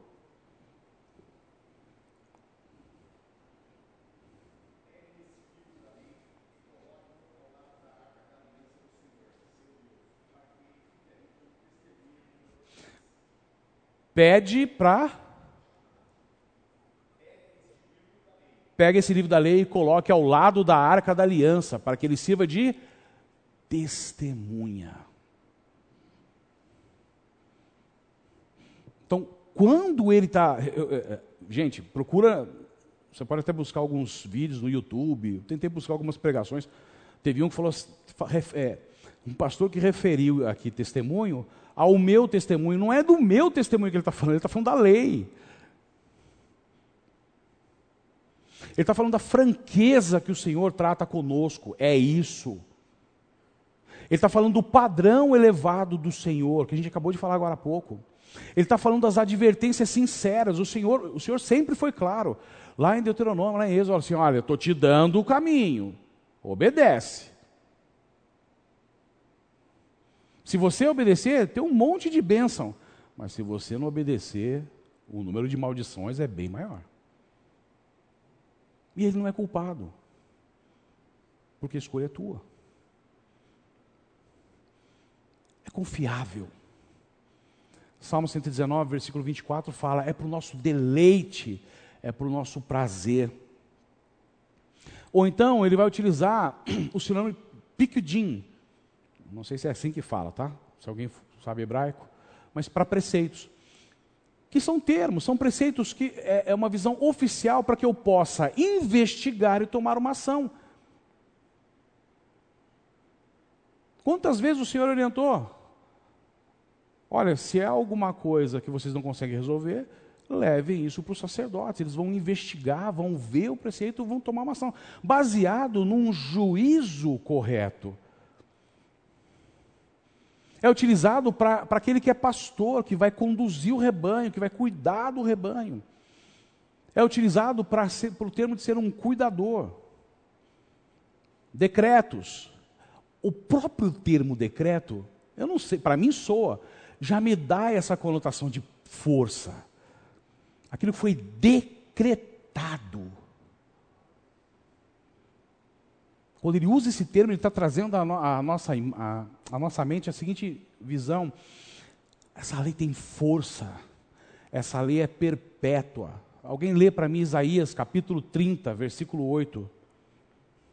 Pede para. Pega esse livro da lei e coloque ao lado da arca da aliança, para que ele sirva de testemunha. Então, quando ele está. Gente, procura. Você pode até buscar alguns vídeos no YouTube. Eu tentei buscar algumas pregações. Teve um que falou. É, um pastor que referiu aqui testemunho ao meu testemunho. Não é do meu testemunho que ele está falando, ele está falando da lei. Ele está falando da franqueza que o Senhor trata conosco. É isso. Ele está falando do padrão elevado do Senhor, que a gente acabou de falar agora há pouco. Ele está falando das advertências sinceras. O Senhor, o Senhor sempre foi claro. Lá em Deuteronômio, lá em Êxodo, assim, olha, eu estou te dando o caminho. Obedece. Se você obedecer, tem um monte de bênção. Mas se você não obedecer, o número de maldições é bem maior. E ele não é culpado. Porque a escolha é tua. É confiável. Salmo 119, versículo 24 fala: é para o nosso deleite, é para o nosso prazer. Ou então ele vai utilizar o sinônimo picudim, não sei se é assim que fala, tá? Se alguém sabe hebraico, mas para preceitos. Que são termos, são preceitos que é, é uma visão oficial para que eu possa investigar e tomar uma ação. Quantas vezes o Senhor orientou? Olha, se é alguma coisa que vocês não conseguem resolver, levem isso para os sacerdotes. Eles vão investigar, vão ver o preceito, vão tomar uma ação. Baseado num juízo correto é utilizado para aquele que é pastor, que vai conduzir o rebanho, que vai cuidar do rebanho. É utilizado para o termo de ser um cuidador. Decretos. O próprio termo decreto, eu não sei, para mim soa, já me dá essa conotação de força. Aquilo foi decretado. Quando ele usa esse termo, ele está trazendo a, nossa, a, a nossa mente a seguinte visão: essa lei tem força, essa lei é perpétua. Alguém lê para mim Isaías capítulo 30, versículo 8.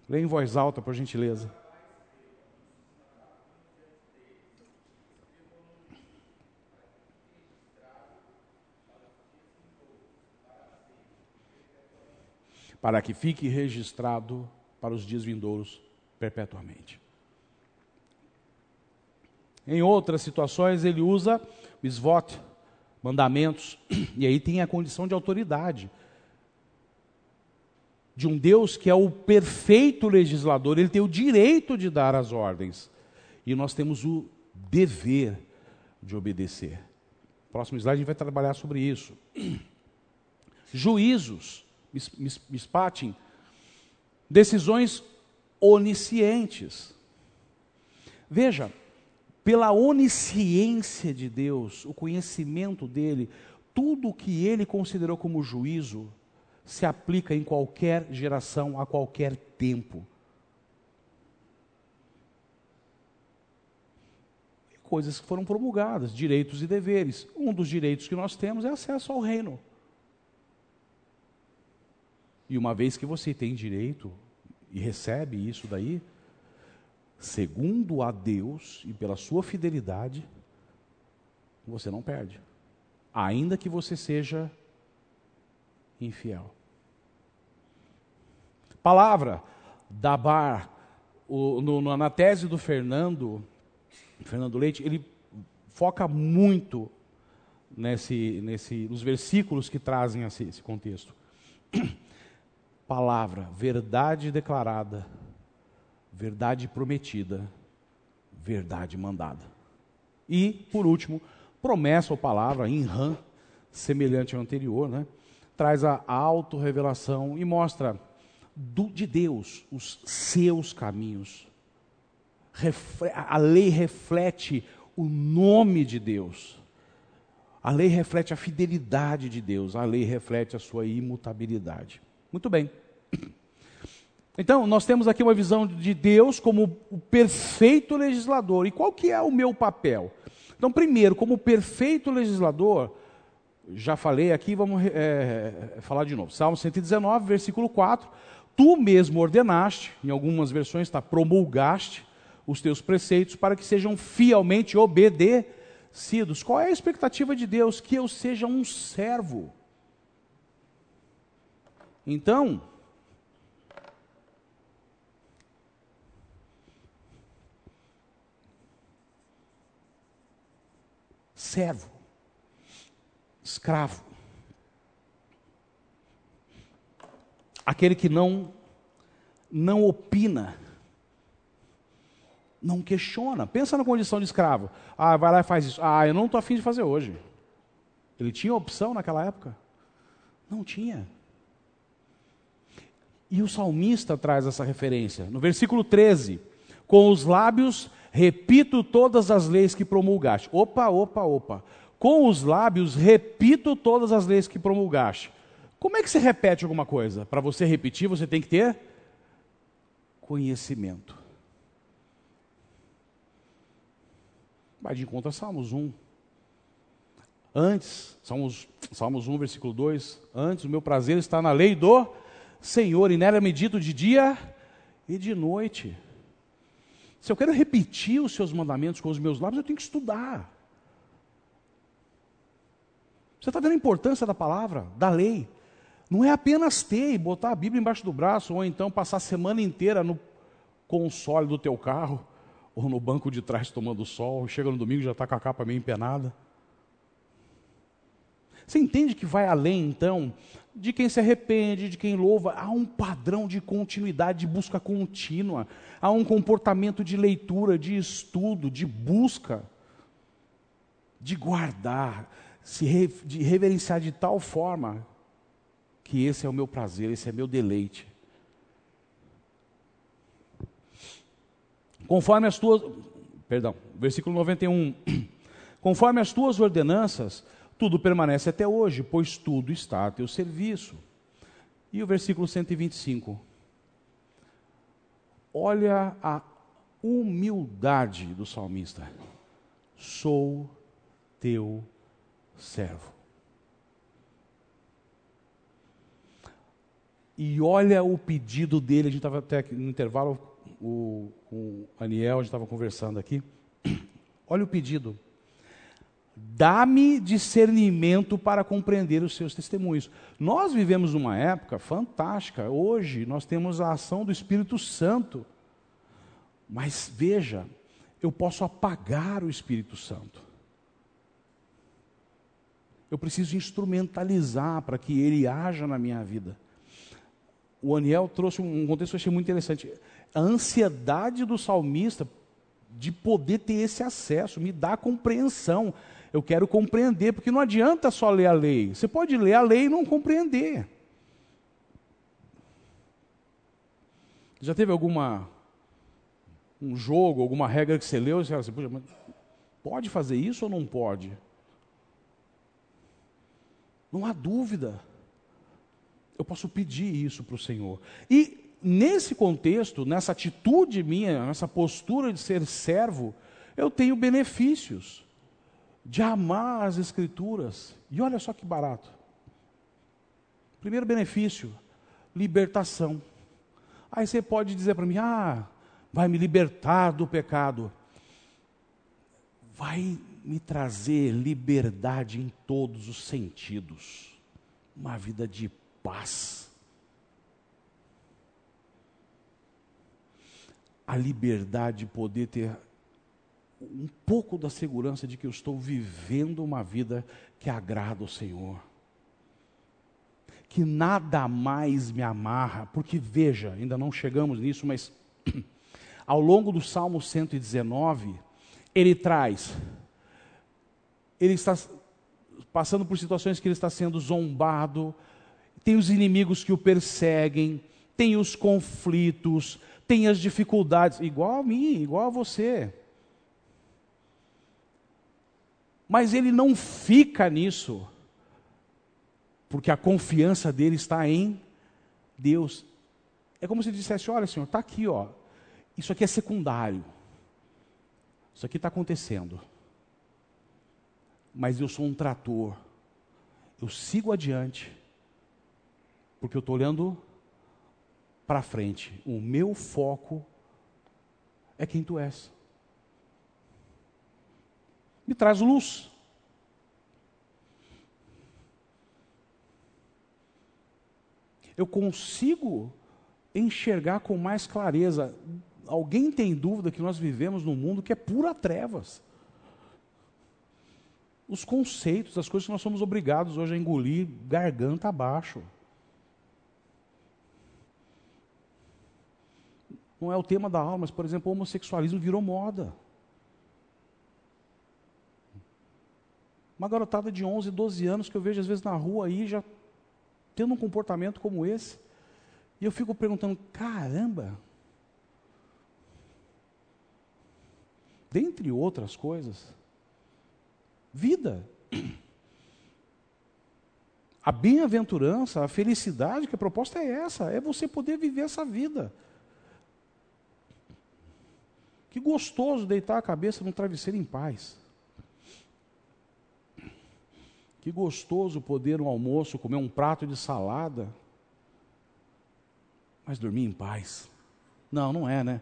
Lê em voz alta, por gentileza. Para que fique registrado para os dias vindouros perpetuamente. Em outras situações, ele usa misvot, mandamentos, e aí tem a condição de autoridade. De um Deus que é o perfeito legislador, ele tem o direito de dar as ordens. E nós temos o dever de obedecer. Próximo slide a gente vai trabalhar sobre isso. Juízos, mispatim, decisões oniscientes. Veja, pela onisciência de Deus, o conhecimento dele, tudo o que ele considerou como juízo se aplica em qualquer geração, a qualquer tempo. Coisas que foram promulgadas, direitos e deveres. Um dos direitos que nós temos é acesso ao reino. E uma vez que você tem direito e recebe isso daí, segundo a Deus e pela sua fidelidade, você não perde. Ainda que você seja infiel. Palavra, dabar, o, no, na tese do Fernando, Fernando Leite, ele foca muito nesse, nesse, nos versículos que trazem esse, esse contexto. Palavra, verdade declarada, verdade prometida, verdade mandada. E, por último, promessa ou palavra, em ram, semelhante ao anterior, né? traz a autorrevelação e mostra do, de Deus os seus caminhos. Refle a lei reflete o nome de Deus. A lei reflete a fidelidade de Deus. A lei reflete a sua imutabilidade. Muito bem. Então, nós temos aqui uma visão de Deus como o perfeito legislador. E qual que é o meu papel? Então, primeiro, como perfeito legislador, já falei aqui, vamos é, falar de novo. Salmo 119, versículo 4. Tu mesmo ordenaste, em algumas versões está promulgaste os teus preceitos para que sejam fielmente obedecidos. Qual é a expectativa de Deus? Que eu seja um servo. Então, servo escravo. Aquele que não não opina, não questiona. Pensa na condição de escravo. Ah, vai lá e faz isso. Ah, eu não estou afim de fazer hoje. Ele tinha opção naquela época? Não tinha. E o salmista traz essa referência. No versículo 13: Com os lábios repito todas as leis que promulgaste. Opa, opa, opa com os lábios repito todas as leis que promulgaste. Como é que você repete alguma coisa? Para você repetir, você tem que ter conhecimento. Vai de encontro a Salmos 1. Antes, Salmos, Salmos 1, versículo 2. Antes, o meu prazer está na lei do Senhor, e nela medito de dia e de noite. Se eu quero repetir os seus mandamentos com os meus lábios, eu tenho que estudar. Você está vendo a importância da palavra, da lei? Não é apenas ter e botar a Bíblia embaixo do braço, ou então passar a semana inteira no console do teu carro, ou no banco de trás tomando sol, chega no domingo já está com a capa meio empenada. Você entende que vai além, então, de quem se arrepende, de quem louva? Há um padrão de continuidade, de busca contínua. Há um comportamento de leitura, de estudo, de busca, de guardar se de reverenciar de tal forma que esse é o meu prazer, esse é meu deleite. Conforme as tuas, perdão, versículo 91. Conforme as tuas ordenanças, tudo permanece até hoje, pois tudo está a teu serviço. E o versículo 125. Olha a humildade do salmista. Sou teu servo. E olha o pedido dele, a gente estava até no intervalo, o, o Aniel, a gente estava conversando aqui. Olha o pedido. Dá-me discernimento para compreender os seus testemunhos. Nós vivemos uma época fantástica. Hoje nós temos a ação do Espírito Santo. Mas veja, eu posso apagar o Espírito Santo. Eu preciso instrumentalizar para que ele haja na minha vida. O Aniel trouxe um contexto que eu achei muito interessante. A ansiedade do salmista de poder ter esse acesso, me dá compreensão. Eu quero compreender, porque não adianta só ler a lei. Você pode ler a lei e não compreender. Já teve alguma um jogo, alguma regra que você leu e você fala assim, pode fazer isso ou não pode? Não há dúvida. Eu posso pedir isso para o Senhor. E nesse contexto, nessa atitude minha, nessa postura de ser servo, eu tenho benefícios de amar as Escrituras. E olha só que barato. Primeiro benefício, libertação. Aí você pode dizer para mim: ah, vai me libertar do pecado. Vai me trazer liberdade em todos os sentidos. Uma vida de paz. A liberdade de poder ter um pouco da segurança de que eu estou vivendo uma vida que agrada ao Senhor. Que nada mais me amarra, porque veja, ainda não chegamos nisso, mas ao longo do Salmo 119, ele traz, ele está passando por situações que ele está sendo zombado, tem os inimigos que o perseguem, tem os conflitos, tem as dificuldades, igual a mim, igual a você. Mas ele não fica nisso, porque a confiança dele está em Deus. É como se ele dissesse: Olha, Senhor, está aqui, ó. Isso aqui é secundário. Isso aqui está acontecendo. Mas eu sou um trator. Eu sigo adiante porque eu estou olhando para frente. O meu foco é quem tu és. Me traz luz. Eu consigo enxergar com mais clareza. Alguém tem dúvida que nós vivemos num mundo que é pura trevas? Os conceitos, as coisas que nós somos obrigados hoje a engolir garganta abaixo. não é o tema da aula, mas, por exemplo, o homossexualismo virou moda. Uma garotada de 11, 12 anos que eu vejo às vezes na rua aí já tendo um comportamento como esse. E eu fico perguntando: caramba! Dentre outras coisas, vida. A bem-aventurança, a felicidade que a proposta é essa, é você poder viver essa vida. Que gostoso deitar a cabeça no travesseiro em paz. Que gostoso poder no almoço comer um prato de salada, mas dormir em paz. Não, não é, né?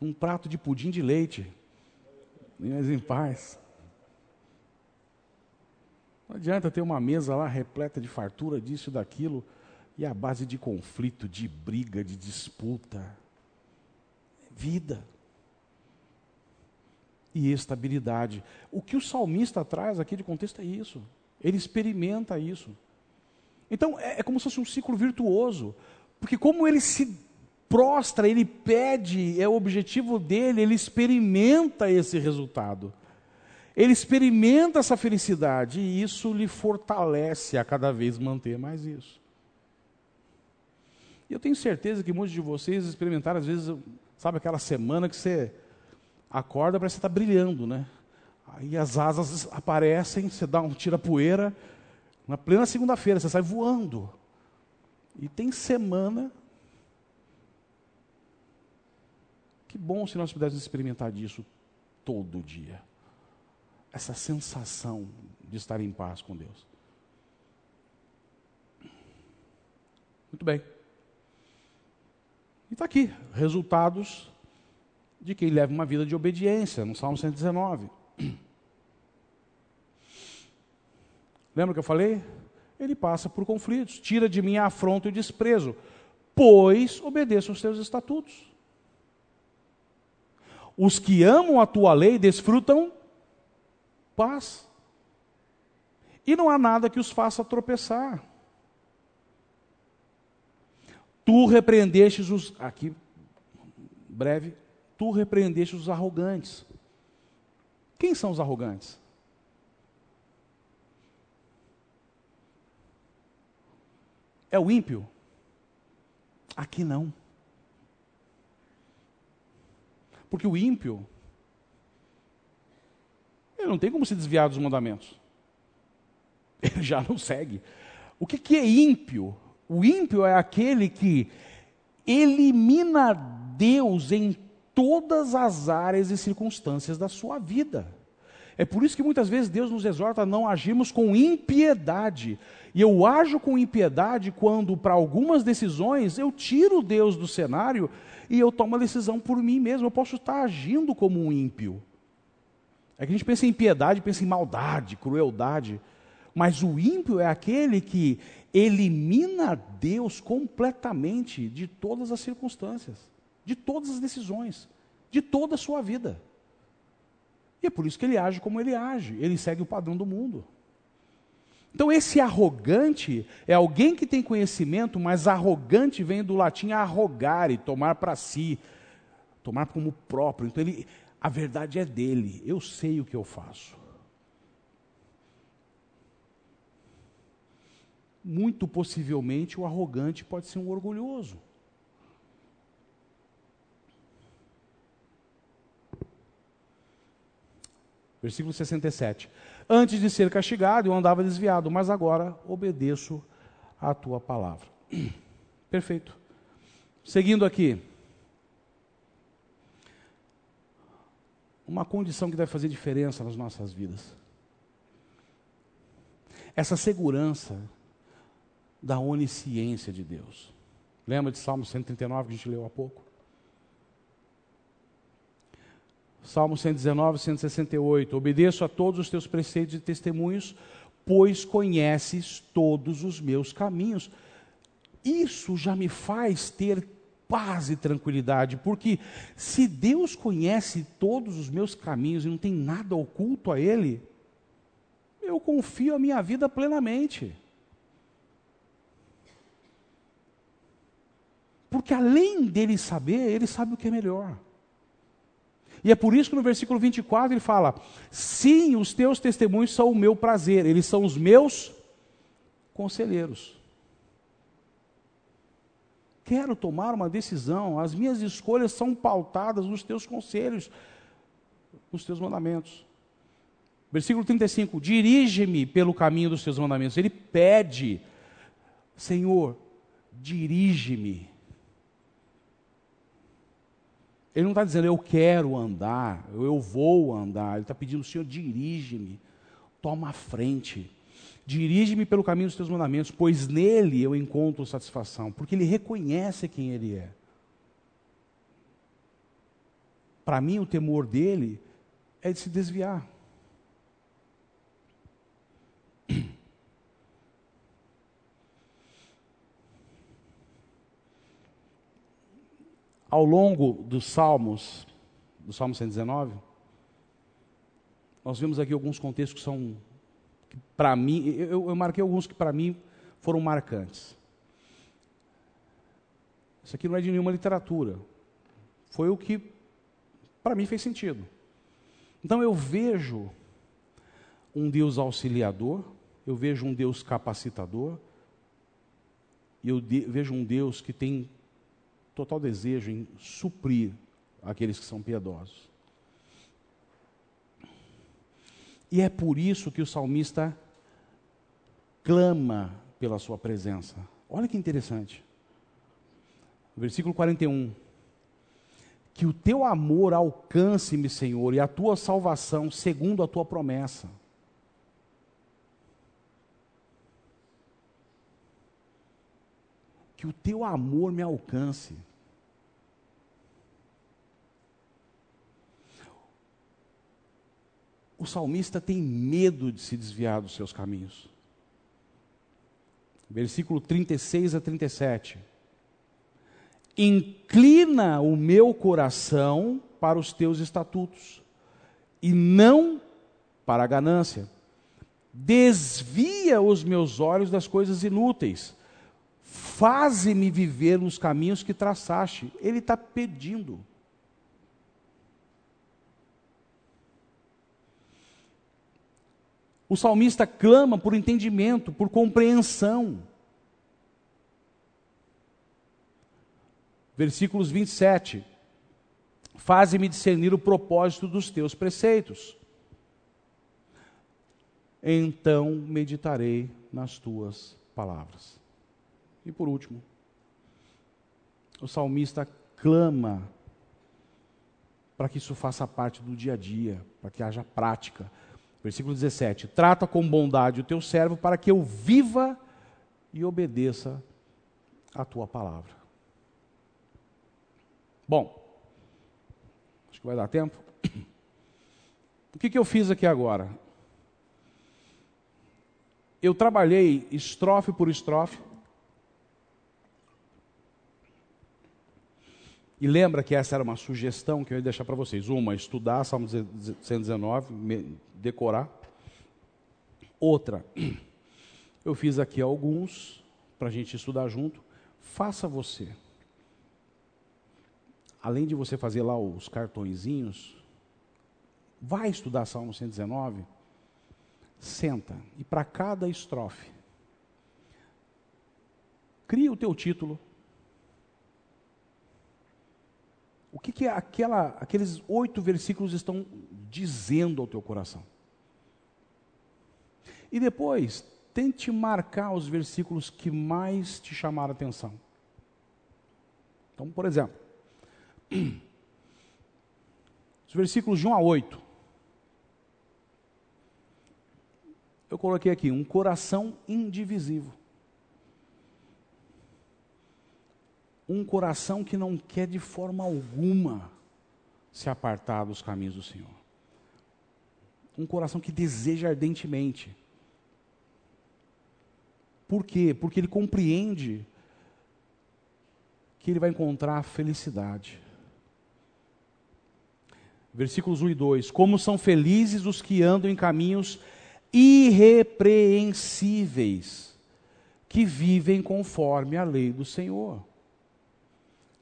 Um prato de pudim de leite, mas em paz. Não adianta ter uma mesa lá repleta de fartura disso e daquilo, e a base de conflito, de briga, de disputa vida e estabilidade. O que o salmista traz aqui de contexto é isso. Ele experimenta isso. Então é, é como se fosse um ciclo virtuoso, porque como ele se prostra, ele pede, é o objetivo dele, ele experimenta esse resultado. Ele experimenta essa felicidade e isso lhe fortalece a cada vez manter mais isso. E eu tenho certeza que muitos de vocês experimentaram, às vezes, Sabe aquela semana que você acorda, parece que está brilhando, né? Aí as asas aparecem, você dá um tira poeira. Na plena segunda-feira, você sai voando. E tem semana. Que bom se nós pudéssemos experimentar disso todo dia. Essa sensação de estar em paz com Deus. Muito bem. E está aqui, resultados de quem leva uma vida de obediência, no Salmo 119. Lembra que eu falei? Ele passa por conflitos, tira de mim a afronta e o desprezo, pois obedeço os teus estatutos. Os que amam a tua lei desfrutam paz. E não há nada que os faça tropeçar. Tu repreendestes os. Aqui, breve. Tu repreendestes os arrogantes. Quem são os arrogantes? É o ímpio? Aqui não. Porque o ímpio, ele não tem como se desviar dos mandamentos. Ele já não segue. O que, que é ímpio? O ímpio é aquele que elimina Deus em todas as áreas e circunstâncias da sua vida. É por isso que muitas vezes Deus nos exorta a não agirmos com impiedade. E eu ajo com impiedade quando, para algumas decisões, eu tiro Deus do cenário e eu tomo a decisão por mim mesmo. Eu posso estar agindo como um ímpio. É que a gente pensa em impiedade, pensa em maldade, crueldade. Mas o ímpio é aquele que elimina Deus completamente de todas as circunstâncias, de todas as decisões, de toda a sua vida. E é por isso que ele age como ele age, ele segue o padrão do mundo. Então, esse arrogante é alguém que tem conhecimento, mas arrogante vem do latim arrogare, tomar para si, tomar como próprio. Então, ele, a verdade é dele, eu sei o que eu faço. Muito possivelmente o arrogante pode ser um orgulhoso. Versículo 67. Antes de ser castigado, eu andava desviado, mas agora obedeço à tua palavra. Perfeito. Seguindo aqui. Uma condição que deve fazer diferença nas nossas vidas. Essa segurança da onisciência de Deus. Lembra de Salmo 139 que a gente leu há pouco? Salmo 119, 168. Obedeço a todos os teus preceitos e testemunhos, pois conheces todos os meus caminhos. Isso já me faz ter paz e tranquilidade, porque se Deus conhece todos os meus caminhos e não tem nada oculto a Ele, eu confio a minha vida plenamente. Porque além dele saber, ele sabe o que é melhor. E é por isso que no versículo 24 ele fala: Sim, os teus testemunhos são o meu prazer, eles são os meus conselheiros. Quero tomar uma decisão, as minhas escolhas são pautadas nos teus conselhos, nos teus mandamentos. Versículo 35: Dirige-me pelo caminho dos teus mandamentos. Ele pede, Senhor, dirige-me ele não está dizendo eu quero andar, eu vou andar. Ele está pedindo, Senhor, dirige-me, toma a frente. Dirige-me pelo caminho dos teus mandamentos, pois nele eu encontro satisfação, porque ele reconhece quem ele é. Para mim, o temor dele é de se desviar. Ao longo dos Salmos, do Salmo 119, nós vemos aqui alguns contextos que são, para mim, eu, eu marquei alguns que para mim foram marcantes. Isso aqui não é de nenhuma literatura. Foi o que, para mim, fez sentido. Então eu vejo um Deus auxiliador, eu vejo um Deus capacitador, eu de, vejo um Deus que tem total desejo em suprir aqueles que são piedosos. E é por isso que o salmista clama pela sua presença. Olha que interessante. Versículo 41. Que o teu amor alcance-me, Senhor, e a tua salvação segundo a tua promessa. Que o teu amor me alcance. O salmista tem medo de se desviar dos seus caminhos. Versículo 36 a 37. Inclina o meu coração para os teus estatutos, e não para a ganância. Desvia os meus olhos das coisas inúteis faze-me viver nos caminhos que traçaste. Ele está pedindo. O salmista clama por entendimento, por compreensão. Versículos 27. Faze-me discernir o propósito dos teus preceitos. Então meditarei nas tuas palavras. E por último, o salmista clama para que isso faça parte do dia a dia, para que haja prática. Versículo 17: Trata com bondade o teu servo para que eu viva e obedeça a tua palavra. Bom, acho que vai dar tempo. O que, que eu fiz aqui agora? Eu trabalhei estrofe por estrofe. E lembra que essa era uma sugestão que eu ia deixar para vocês. Uma, estudar Salmo 119, decorar. Outra, eu fiz aqui alguns para a gente estudar junto. Faça você. Além de você fazer lá os cartõezinhos, vai estudar Salmo 119, senta e para cada estrofe, cria o teu título. O que, que aquela, aqueles oito versículos estão dizendo ao teu coração? E depois, tente marcar os versículos que mais te chamaram a atenção. Então, por exemplo, os versículos de 1 a 8. Eu coloquei aqui um coração indivisível. Um coração que não quer de forma alguma se apartar dos caminhos do Senhor. Um coração que deseja ardentemente por quê? Porque ele compreende que ele vai encontrar felicidade. Versículos 1 e 2: Como são felizes os que andam em caminhos irrepreensíveis, que vivem conforme a lei do Senhor.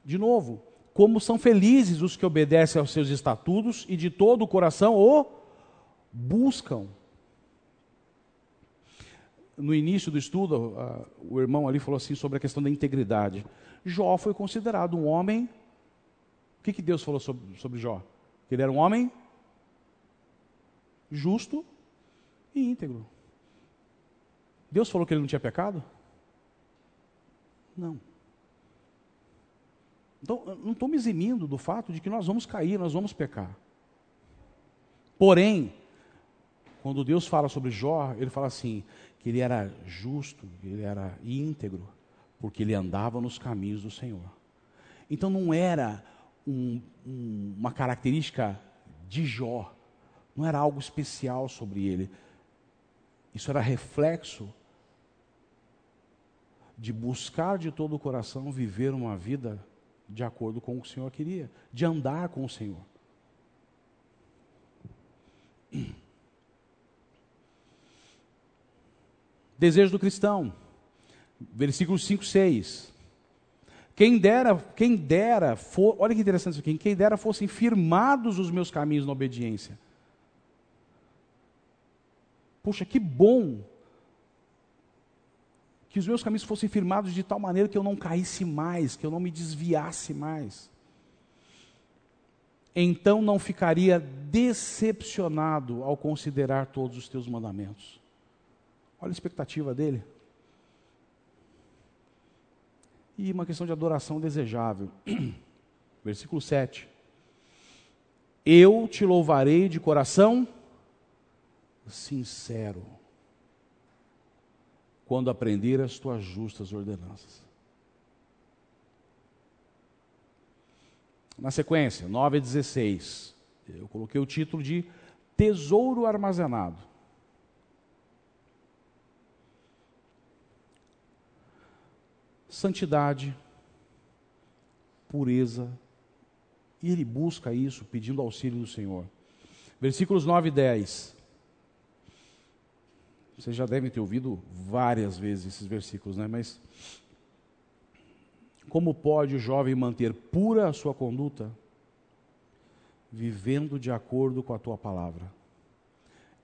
De novo, como são felizes os que obedecem aos seus estatutos e de todo o coração o buscam no início do estudo, o irmão ali falou assim sobre a questão da integridade. Jó foi considerado um homem. O que, que Deus falou sobre, sobre Jó? Que ele era um homem justo e íntegro. Deus falou que ele não tinha pecado? Não. Então, não estou me eximindo do fato de que nós vamos cair, nós vamos pecar. Porém, quando Deus fala sobre Jó, ele fala assim: que ele era justo, ele era íntegro, porque ele andava nos caminhos do Senhor. Então não era um, um, uma característica de Jó, não era algo especial sobre ele. Isso era reflexo de buscar de todo o coração viver uma vida de acordo com o que o Senhor queria, de andar com o Senhor. Desejo do cristão. Versículos 5, 6. Quem dera, quem dera, for, olha que interessante isso aqui, quem dera fossem firmados os meus caminhos na obediência. Puxa, que bom que os meus caminhos fossem firmados de tal maneira que eu não caísse mais, que eu não me desviasse mais. Então não ficaria decepcionado ao considerar todos os teus mandamentos. Olha a expectativa dele. E uma questão de adoração desejável. Versículo 7. Eu te louvarei de coração sincero, quando aprender as tuas justas ordenanças. Na sequência, 9 a 16, eu coloquei o título de Tesouro Armazenado. santidade, pureza, e ele busca isso pedindo auxílio do Senhor. Versículos 9 e 10. Vocês já devem ter ouvido várias vezes esses versículos, né? Mas como pode o jovem manter pura a sua conduta? Vivendo de acordo com a tua palavra.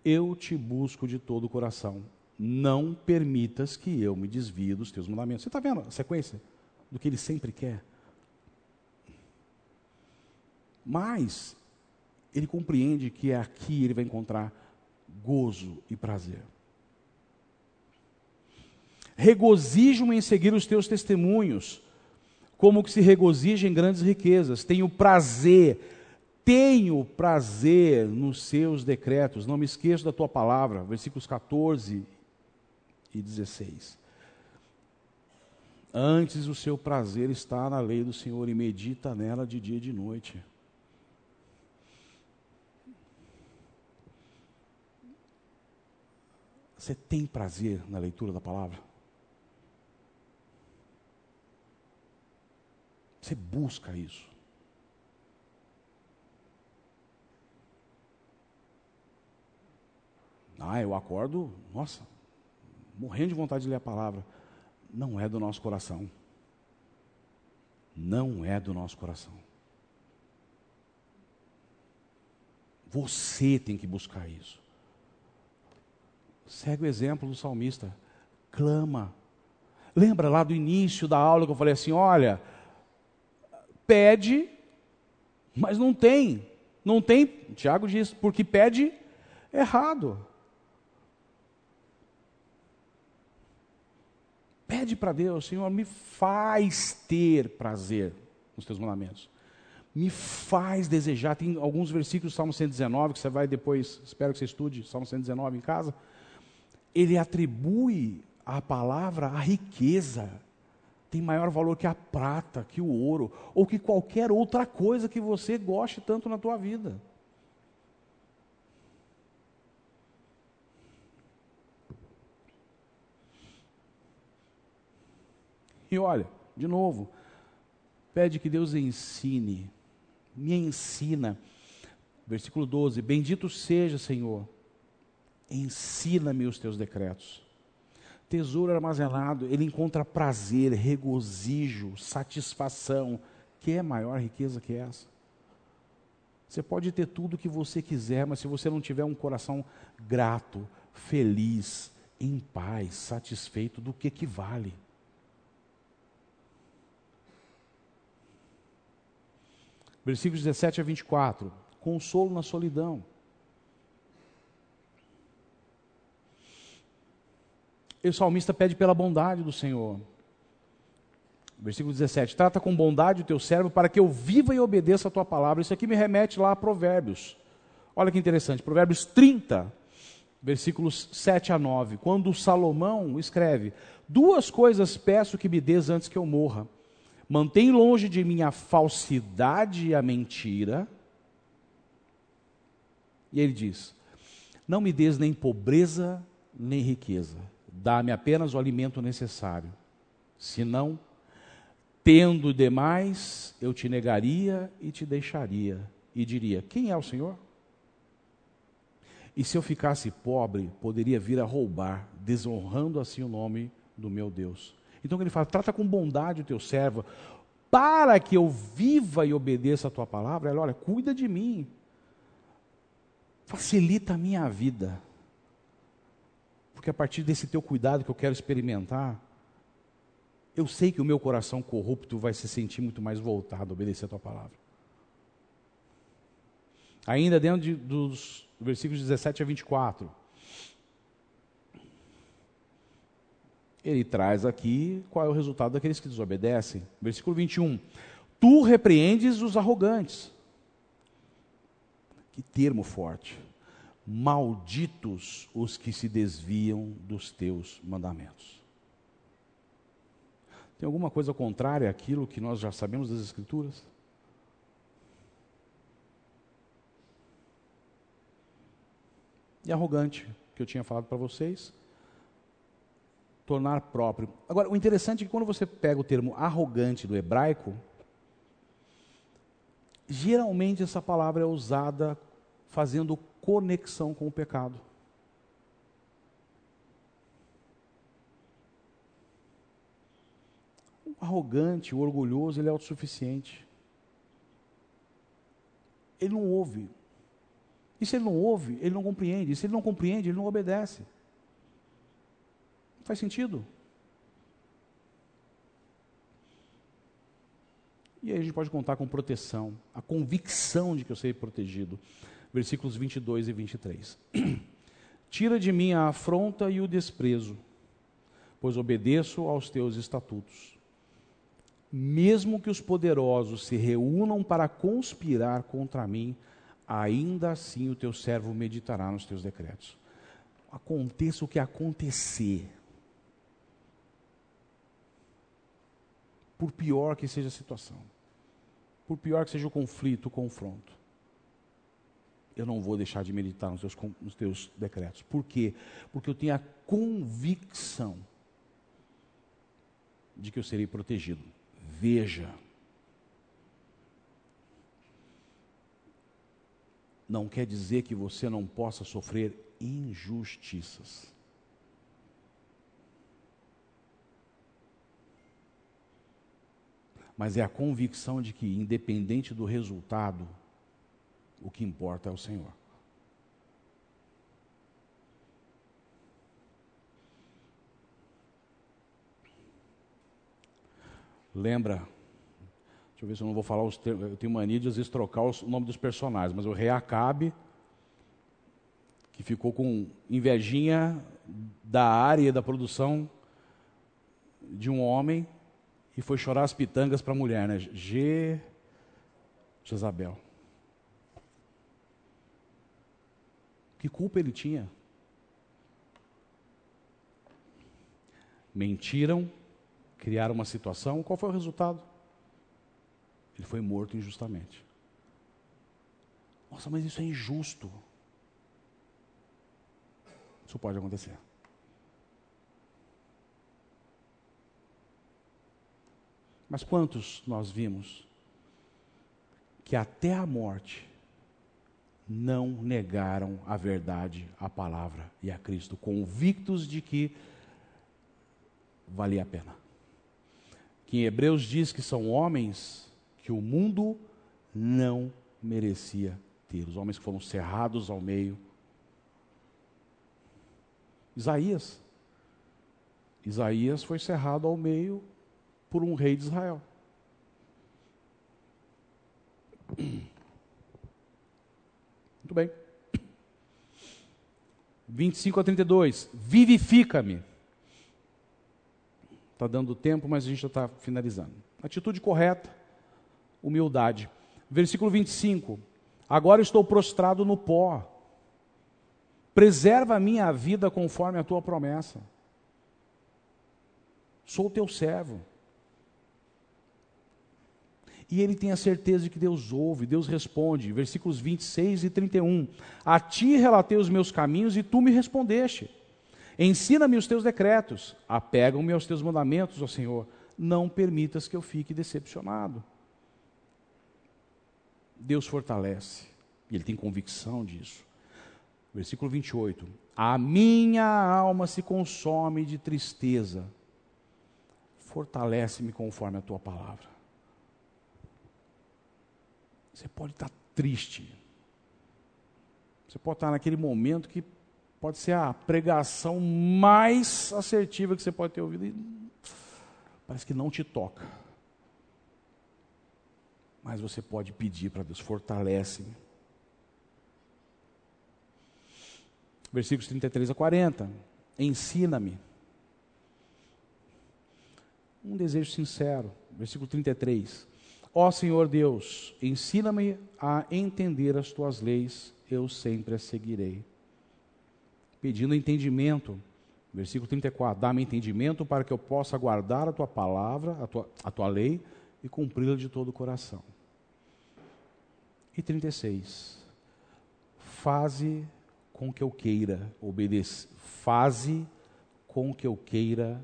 Eu te busco de todo o coração não permitas que eu me desvie dos teus mandamentos. Você está vendo a sequência do que ele sempre quer? Mas ele compreende que é aqui ele vai encontrar gozo e prazer. Regozijo-me em seguir os teus testemunhos, como que se regozija em grandes riquezas. Tenho prazer, tenho prazer nos seus decretos. Não me esqueço da tua palavra. Versículos 14 e 16. Antes o seu prazer está na lei do Senhor e medita nela de dia e de noite. Você tem prazer na leitura da palavra? Você busca isso. Ah, eu acordo, nossa, morrendo de vontade de ler a palavra. Não é do nosso coração. Não é do nosso coração. Você tem que buscar isso. Segue o exemplo do salmista. Clama. Lembra lá do início da aula que eu falei assim: olha, pede, mas não tem. Não tem, Tiago diz, porque pede errado. Pede para Deus, Senhor, me faz ter prazer nos teus mandamentos. Me faz desejar. Tem alguns versículos do Salmo 119 que você vai depois, espero que você estude Salmo 119 em casa ele atribui à palavra a riqueza. Tem maior valor que a prata, que o ouro, ou que qualquer outra coisa que você goste tanto na tua vida. E olha, de novo, pede que Deus ensine, me ensina. Versículo 12: Bendito seja, Senhor, Ensina-me os teus decretos. Tesouro armazenado, ele encontra prazer, regozijo, satisfação. Que é maior riqueza que essa? Você pode ter tudo o que você quiser, mas se você não tiver um coração grato, feliz, em paz, satisfeito, do que que vale? Versículos 17 a 24. Consolo na solidão. E o salmista pede pela bondade do Senhor. Versículo 17: Trata com bondade o teu servo para que eu viva e obedeça a tua palavra. Isso aqui me remete lá a Provérbios. Olha que interessante, Provérbios 30, versículos 7 a 9. Quando Salomão escreve: Duas coisas peço que me des antes que eu morra. Mantém longe de mim a falsidade e a mentira. E ele diz: Não me des nem pobreza nem riqueza dá-me apenas o alimento necessário. Senão, tendo demais, eu te negaria e te deixaria, e diria: Quem é o Senhor? E se eu ficasse pobre, poderia vir a roubar, desonrando assim o nome do meu Deus. Então ele fala: trata com bondade o teu servo, para que eu viva e obedeça a tua palavra. Ele, olha, cuida de mim, facilita a minha vida porque a partir desse teu cuidado que eu quero experimentar, eu sei que o meu coração corrupto vai se sentir muito mais voltado a obedecer a tua palavra. Ainda dentro de, dos versículos 17 a 24. Ele traz aqui qual é o resultado daqueles que desobedecem. Versículo 21. Tu repreendes os arrogantes. Que termo forte. Malditos os que se desviam dos teus mandamentos. Tem alguma coisa contrária àquilo que nós já sabemos das Escrituras? E arrogante, que eu tinha falado para vocês, tornar próprio. Agora, o interessante é que quando você pega o termo arrogante do hebraico, geralmente essa palavra é usada fazendo conexão com o pecado. O arrogante, o orgulhoso, ele é autossuficiente. Ele não ouve. E se ele não ouve, ele não compreende. E se ele não compreende, ele não obedece. Não faz sentido? E aí a gente pode contar com proteção, a convicção de que eu serei protegido versículos 22 e 23. Tira de mim a afronta e o desprezo, pois obedeço aos teus estatutos. Mesmo que os poderosos se reúnam para conspirar contra mim, ainda assim o teu servo meditará nos teus decretos. Aconteça o que acontecer, por pior que seja a situação, por pior que seja o conflito, o confronto, eu não vou deixar de meditar nos teus, nos teus decretos. Por quê? Porque eu tenho a convicção de que eu serei protegido. Veja. Não quer dizer que você não possa sofrer injustiças. Mas é a convicção de que, independente do resultado, o que importa é o Senhor. Lembra? Deixa eu ver se eu não vou falar os termos. Eu tenho mania de às vezes trocar o nome dos personagens, mas o rei Acabe, que ficou com invejinha da área da produção de um homem e foi chorar as pitangas para a mulher, né? G. Jezabel. Que culpa ele tinha? Mentiram, criaram uma situação, qual foi o resultado? Ele foi morto injustamente. Nossa, mas isso é injusto. Isso pode acontecer. Mas quantos nós vimos que até a morte não negaram a verdade, a palavra e a Cristo, convictos de que valia a pena. Que em Hebreus diz que são homens que o mundo não merecia ter, os homens que foram cerrados ao meio. Isaías. Isaías foi cerrado ao meio por um rei de Israel. 'Muito bem. 25 a 32. Vivifica-me. Está dando tempo, mas a gente já está finalizando. Atitude correta, humildade. Versículo 25. Agora estou prostrado no pó. Preserva a minha vida conforme a tua promessa. Sou teu servo e ele tem a certeza de que Deus ouve, Deus responde. Versículos 26 e 31. A ti relatei os meus caminhos e tu me respondeste. Ensina-me os teus decretos, apegam-me aos teus mandamentos, ó Senhor. Não permitas que eu fique decepcionado. Deus fortalece, e ele tem convicção disso. Versículo 28. A minha alma se consome de tristeza, fortalece-me conforme a tua palavra. Você pode estar triste. Você pode estar naquele momento que pode ser a pregação mais assertiva que você pode ter ouvido e parece que não te toca. Mas você pode pedir para Deus, fortalece-me. Versículos 33 a 40. Ensina-me. Um desejo sincero. Versículo 33. Ó Senhor Deus, ensina-me a entender as tuas leis, eu sempre as seguirei. Pedindo entendimento, versículo 34, dá-me entendimento para que eu possa guardar a tua palavra, a tua, a tua lei e cumpri-la de todo o coração. E 36, faze com que eu queira obedecer, faze com que eu queira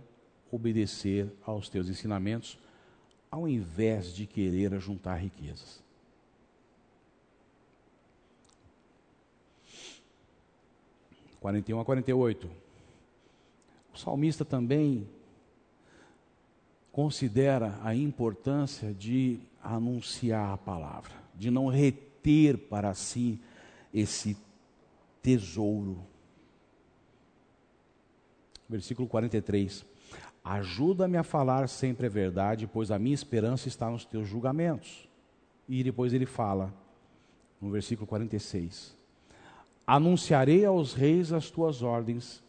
obedecer aos teus ensinamentos ao invés de querer ajuntar riquezas. Quarenta e um a quarenta e oito. O salmista também considera a importância de anunciar a palavra, de não reter para si esse tesouro. Versículo 43. Ajuda-me a falar sempre a verdade, pois a minha esperança está nos teus julgamentos. E depois ele fala, no versículo 46, Anunciarei aos reis as tuas ordens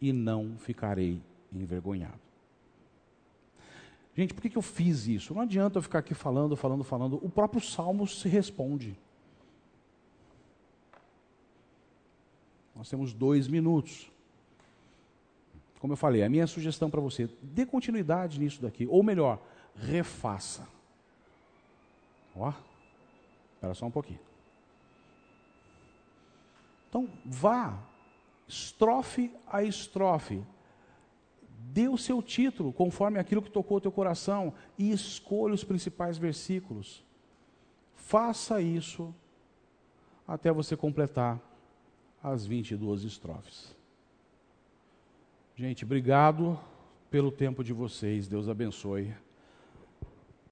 e não ficarei envergonhado. Gente, por que, que eu fiz isso? Não adianta eu ficar aqui falando, falando, falando. O próprio Salmo se responde. Nós temos dois minutos. Como eu falei, a minha sugestão para você, dê continuidade nisso daqui. Ou melhor, refaça. Ó, espera só um pouquinho. Então, vá, estrofe a estrofe, dê o seu título conforme aquilo que tocou o teu coração e escolha os principais versículos. Faça isso até você completar as 22 estrofes. Gente, obrigado pelo tempo de vocês. Deus abençoe.